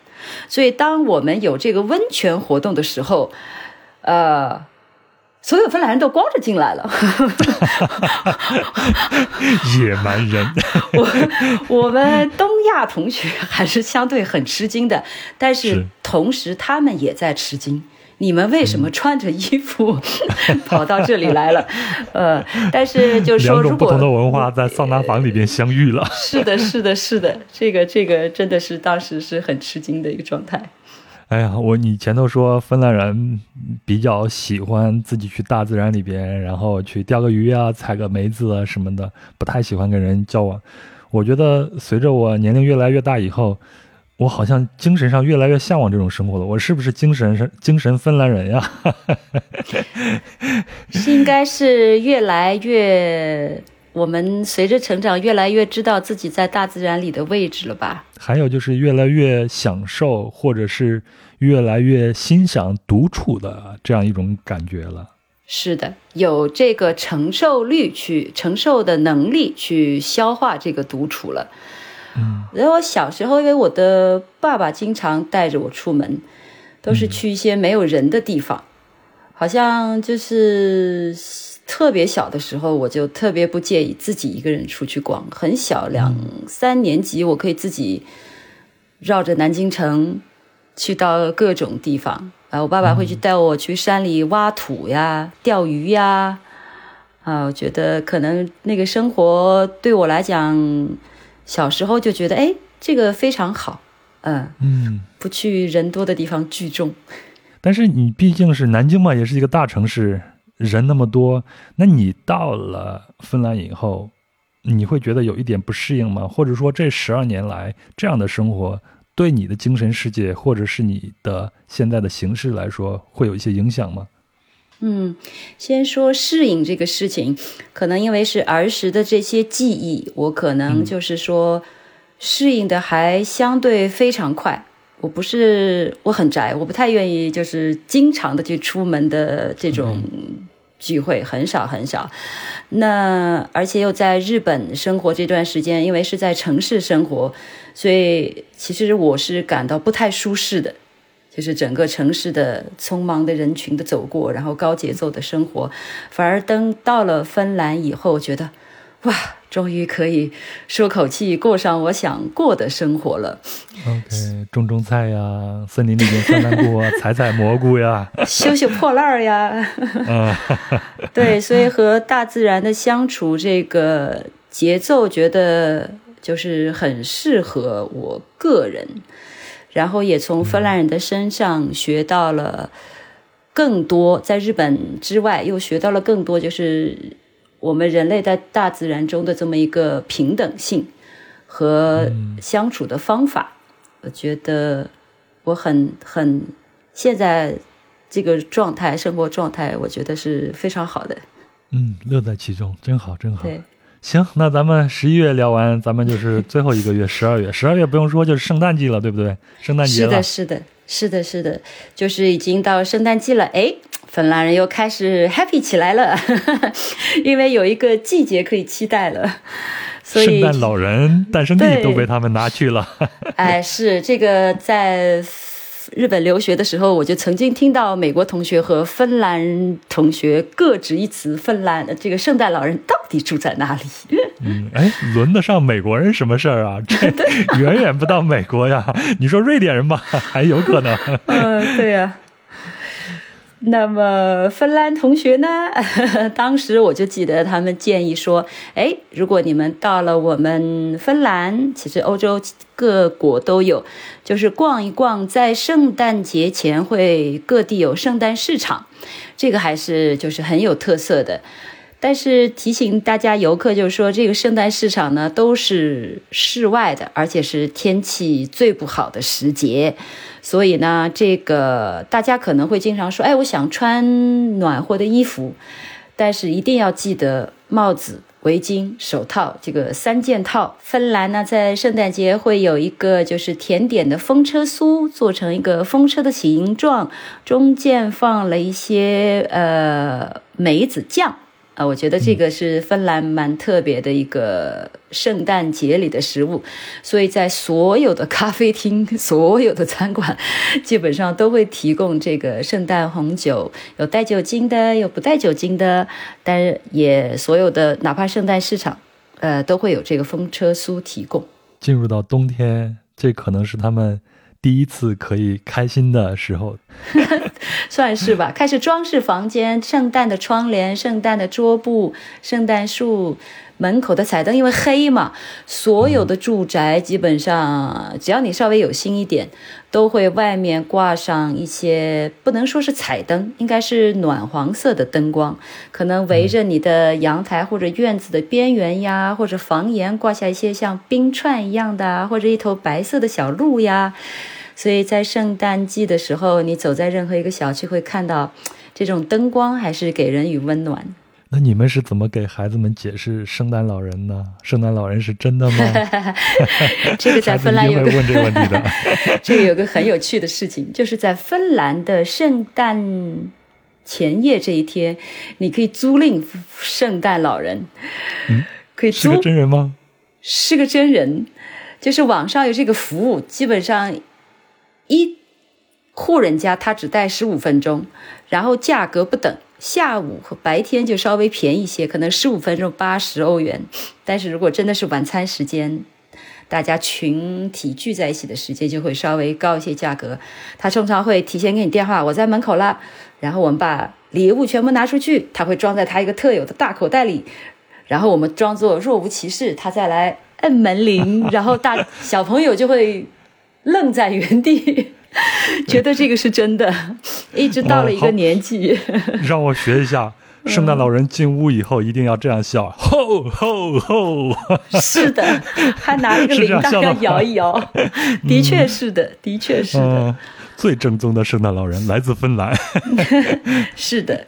所以当我们有这个温泉活动的时候，呃，所有芬兰人都光着进来了，野蛮人。我我们东亚同学还是相对很吃惊的，但是同时他们也在吃惊。你们为什么穿着衣服 跑到这里来了？呃，但是就是说，如果不同的文化在桑拿房里边相遇了，是的，是的，是的，这个这个真的是当时是很吃惊的一个状态。哎呀，我你前头说芬兰人比较喜欢自己去大自然里边，然后去钓个鱼啊、采个梅子啊什么的，不太喜欢跟人交往。我觉得随着我年龄越来越大以后。我好像精神上越来越向往这种生活了。我是不是精神是精神芬兰人呀？是应该是越来越，我们随着成长越来越知道自己在大自然里的位置了吧？还有就是越来越享受，或者是越来越欣赏独处的这样一种感觉了。是的，有这个承受力去承受的能力去消化这个独处了。然后我小时候，因为我的爸爸经常带着我出门，都是去一些没有人的地方。好像就是特别小的时候，我就特别不介意自己一个人出去逛。很小，两三年级，我可以自己绕着南京城去到各种地方。啊，我爸爸会去带我去山里挖土呀、钓鱼呀。啊，我觉得可能那个生活对我来讲。小时候就觉得，哎，这个非常好，嗯嗯，不去人多的地方聚众。但是你毕竟是南京嘛，也是一个大城市，人那么多，那你到了芬兰以后，你会觉得有一点不适应吗？或者说这十二年来这样的生活对你的精神世界，或者是你的现在的形式来说，会有一些影响吗？嗯，先说适应这个事情，可能因为是儿时的这些记忆，我可能就是说适应的还相对非常快。我不是我很宅，我不太愿意就是经常的去出门的这种聚会，很少很少。那而且又在日本生活这段时间，因为是在城市生活，所以其实我是感到不太舒适的。就是整个城市的匆忙的人群的走过，然后高节奏的生活，反而等到了芬兰以后，觉得，哇，终于可以舒口气，过上我想过的生活了。OK，种种菜呀，森林里面散散步啊，采采蘑菇呀，修修破烂儿呀。对，所以和大自然的相处，这个节奏觉得就是很适合我个人。然后也从芬兰人的身上学到了更多，在日本之外又学到了更多，就是我们人类在大自然中的这么一个平等性和相处的方法。我觉得我很很现在这个状态，生活状态，我觉得是非常好的。嗯，乐在其中，真好，真好。对。行，那咱们十一月聊完，咱们就是最后一个月，十二月。十二月不用说，就是圣诞季了，对不对？圣诞节了。是的，是的，是的，是的，就是已经到圣诞季了。哎，芬兰人又开始 happy 起来了，因为有一个季节可以期待了。所以，圣诞老人诞生地都被他们拿去了。哎，是这个在。日本留学的时候，我就曾经听到美国同学和芬兰同学各执一词：芬兰这个圣诞老人到底住在哪里？嗯，哎，轮得上美国人什么事儿啊？这 远远不到美国呀！你说瑞典人吧，还有可能。嗯，对呀。那么芬兰同学呢？当时我就记得他们建议说：“哎，如果你们到了我们芬兰，其实欧洲各国都有，就是逛一逛，在圣诞节前会各地有圣诞市场，这个还是就是很有特色的。”但是提醒大家游客，就是说这个圣诞市场呢都是室外的，而且是天气最不好的时节，所以呢，这个大家可能会经常说，哎，我想穿暖和的衣服，但是一定要记得帽子、围巾、手套这个三件套。芬兰呢，在圣诞节会有一个就是甜点的风车酥，做成一个风车的形状，中间放了一些呃梅子酱。啊，我觉得这个是芬兰蛮特别的一个圣诞节里的食物，所以在所有的咖啡厅、所有的餐馆，基本上都会提供这个圣诞红酒，有带酒精的，有不带酒精的，但是也所有的哪怕圣诞市场，呃，都会有这个风车酥提供。进入到冬天，这可能是他们。第一次可以开心的时候，算是吧。开始装饰房间，圣诞的窗帘、圣诞的桌布、圣诞树、门口的彩灯，因为黑嘛，所有的住宅基本上，只要你稍微有心一点，都会外面挂上一些，不能说是彩灯，应该是暖黄色的灯光，可能围着你的阳台或者院子的边缘呀，或者房檐挂下一些像冰串一样的，或者一头白色的小鹿呀。所以在圣诞季的时候，你走在任何一个小区，会看到 这种灯光，还是给人以温暖。那你们是怎么给孩子们解释圣诞老人呢？圣诞老人是真的吗？这个在芬兰有个问这个问题的。这个有个很有趣的事情，就是在芬兰的圣诞前夜这一天，你可以租赁圣诞老人。嗯，可以租。是个真人吗？是个真人，就是网上有这个服务，基本上。一户人家他只带十五分钟，然后价格不等，下午和白天就稍微便宜些，可能十五分钟八十欧元。但是如果真的是晚餐时间，大家群体聚在一起的时间就会稍微高一些价格。他通常会提前给你电话，我在门口了，然后我们把礼物全部拿出去，他会装在他一个特有的大口袋里，然后我们装作若无其事，他再来摁门铃，然后大小朋友就会。愣在原地，觉得这个是真的，一直到了一个年纪。让我学一下，圣诞老人进屋以后一定要这样笑，吼吼吼！是的，还拿一个铃铛要摇一摇，的确是的，的确是的。最正宗的圣诞老人来自芬兰。是的，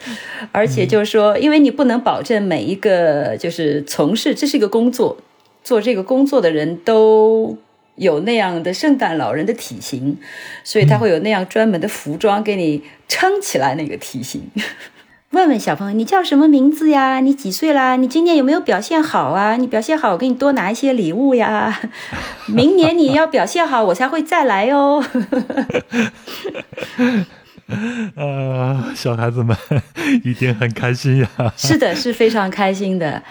而且就是说，因为你不能保证每一个就是从事这是一个工作，做这个工作的人都。有那样的圣诞老人的体型，所以他会有那样专门的服装给你撑起来那个体型。问问小朋友，你叫什么名字呀？你几岁啦？你今年有没有表现好啊？你表现好，我给你多拿一些礼物呀。明年你要表现好，我才会再来哦。呃，小孩子们 一定很开心呀。是的，是非常开心的。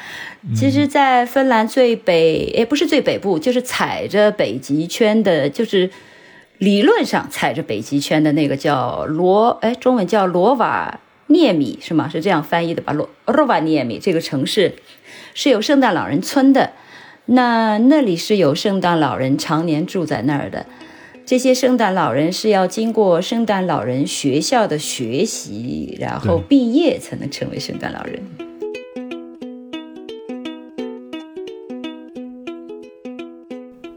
其实，在芬兰最北，也不是最北部，就是踩着北极圈的，就是理论上踩着北极圈的那个叫罗，哎，中文叫罗瓦涅米是吗？是这样翻译的吧？罗罗瓦涅米这个城市是有圣诞老人村的，那那里是有圣诞老人常年住在那儿的。这些圣诞老人是要经过圣诞老人学校的学习，然后毕业才能成为圣诞老人。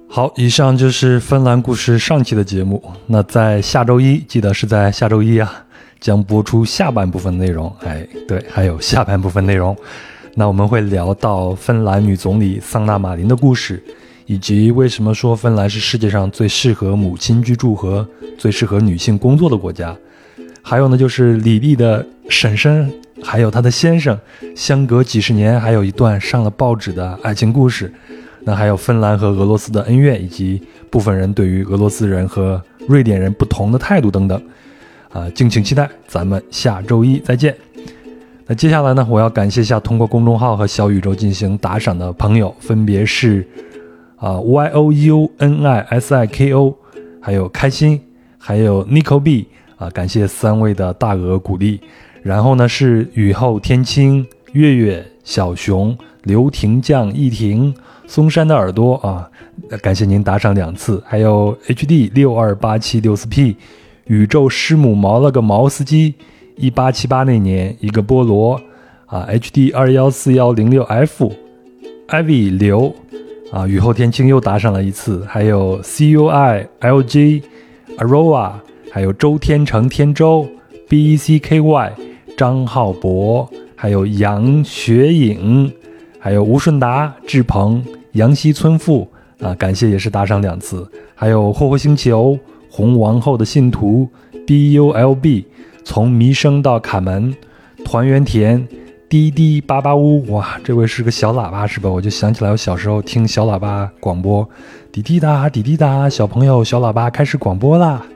好，以上就是芬兰故事上期的节目。那在下周一，记得是在下周一啊，将播出下半部分内容。哎，对，还有下半部分内容。那我们会聊到芬兰女总理桑娜马林的故事。以及为什么说芬兰是世界上最适合母亲居住和最适合女性工作的国家？还有呢，就是李丽的婶婶，还有她的先生，相隔几十年，还有一段上了报纸的爱情故事。那还有芬兰和俄罗斯的恩怨，以及部分人对于俄罗斯人和瑞典人不同的态度等等。啊，敬请期待，咱们下周一再见。那接下来呢，我要感谢一下通过公众号和小宇宙进行打赏的朋友，分别是。啊，Y O U N I S I K O，还有开心，还有 Nico B，啊，感谢三位的大额鼓励。然后呢是雨后天青，月月小熊，刘婷酱一婷，嵩山的耳朵啊，感谢您打赏两次。还有 H D 六二八七六四 P，宇宙师母毛了个毛司机，一八七八那年一个菠萝啊，H D 二幺四幺零六 F，Ivy 刘。啊，雨后天晴又打赏了一次，还有 C U I L G Aroa，还有周天成天舟 B E C K Y 张浩博，还有杨雪影，还有吴顺达志鹏杨溪村妇啊，感谢也是打赏两次，还有霍霍星球红王后的信徒 B U L B 从弥生到卡门团圆田。滴滴叭叭呜，哇，这位是个小喇叭是吧？我就想起来我小时候听小喇叭广播，滴滴答，滴滴答，小朋友小喇叭开始广播啦。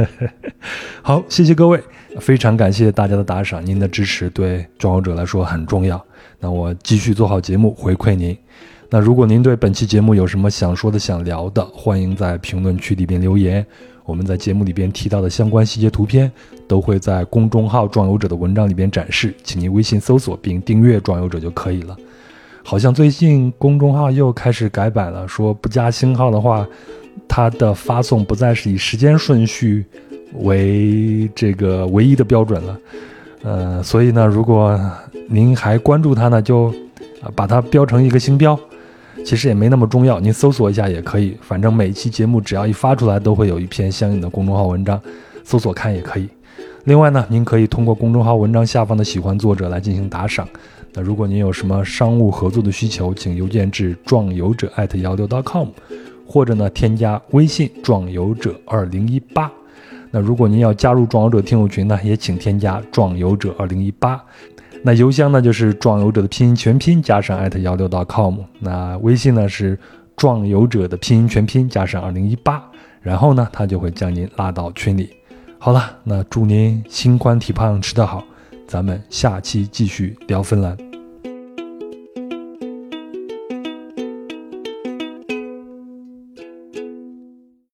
好，谢谢各位，非常感谢大家的打赏，您的支持对壮游者来说很重要。那我继续做好节目回馈您。那如果您对本期节目有什么想说的、想聊的，欢迎在评论区里边留言。我们在节目里边提到的相关细节图片，都会在公众号“壮游者”的文章里边展示，请您微信搜索并订阅“壮游者”就可以了。好像最近公众号又开始改版了，说不加星号的话，它的发送不再是以时间顺序为这个唯一的标准了。呃，所以呢，如果您还关注它呢，就把它标成一个星标。其实也没那么重要，您搜索一下也可以。反正每期节目只要一发出来，都会有一篇相应的公众号文章，搜索看也可以。另外呢，您可以通过公众号文章下方的喜欢作者来进行打赏。那如果您有什么商务合作的需求，请邮件至壮游者艾特幺六 .com，或者呢添加微信壮游者二零一八。那如果您要加入壮游者听友群呢，也请添加壮游者二零一八。那邮箱呢，就是壮游者的拼音全拼加上艾特幺六 .com。那微信呢是壮游者的拼音全拼加上二零一八，然后呢，他就会将您拉到群里。好了，那祝您心宽体胖，吃得好，咱们下期继续聊芬兰。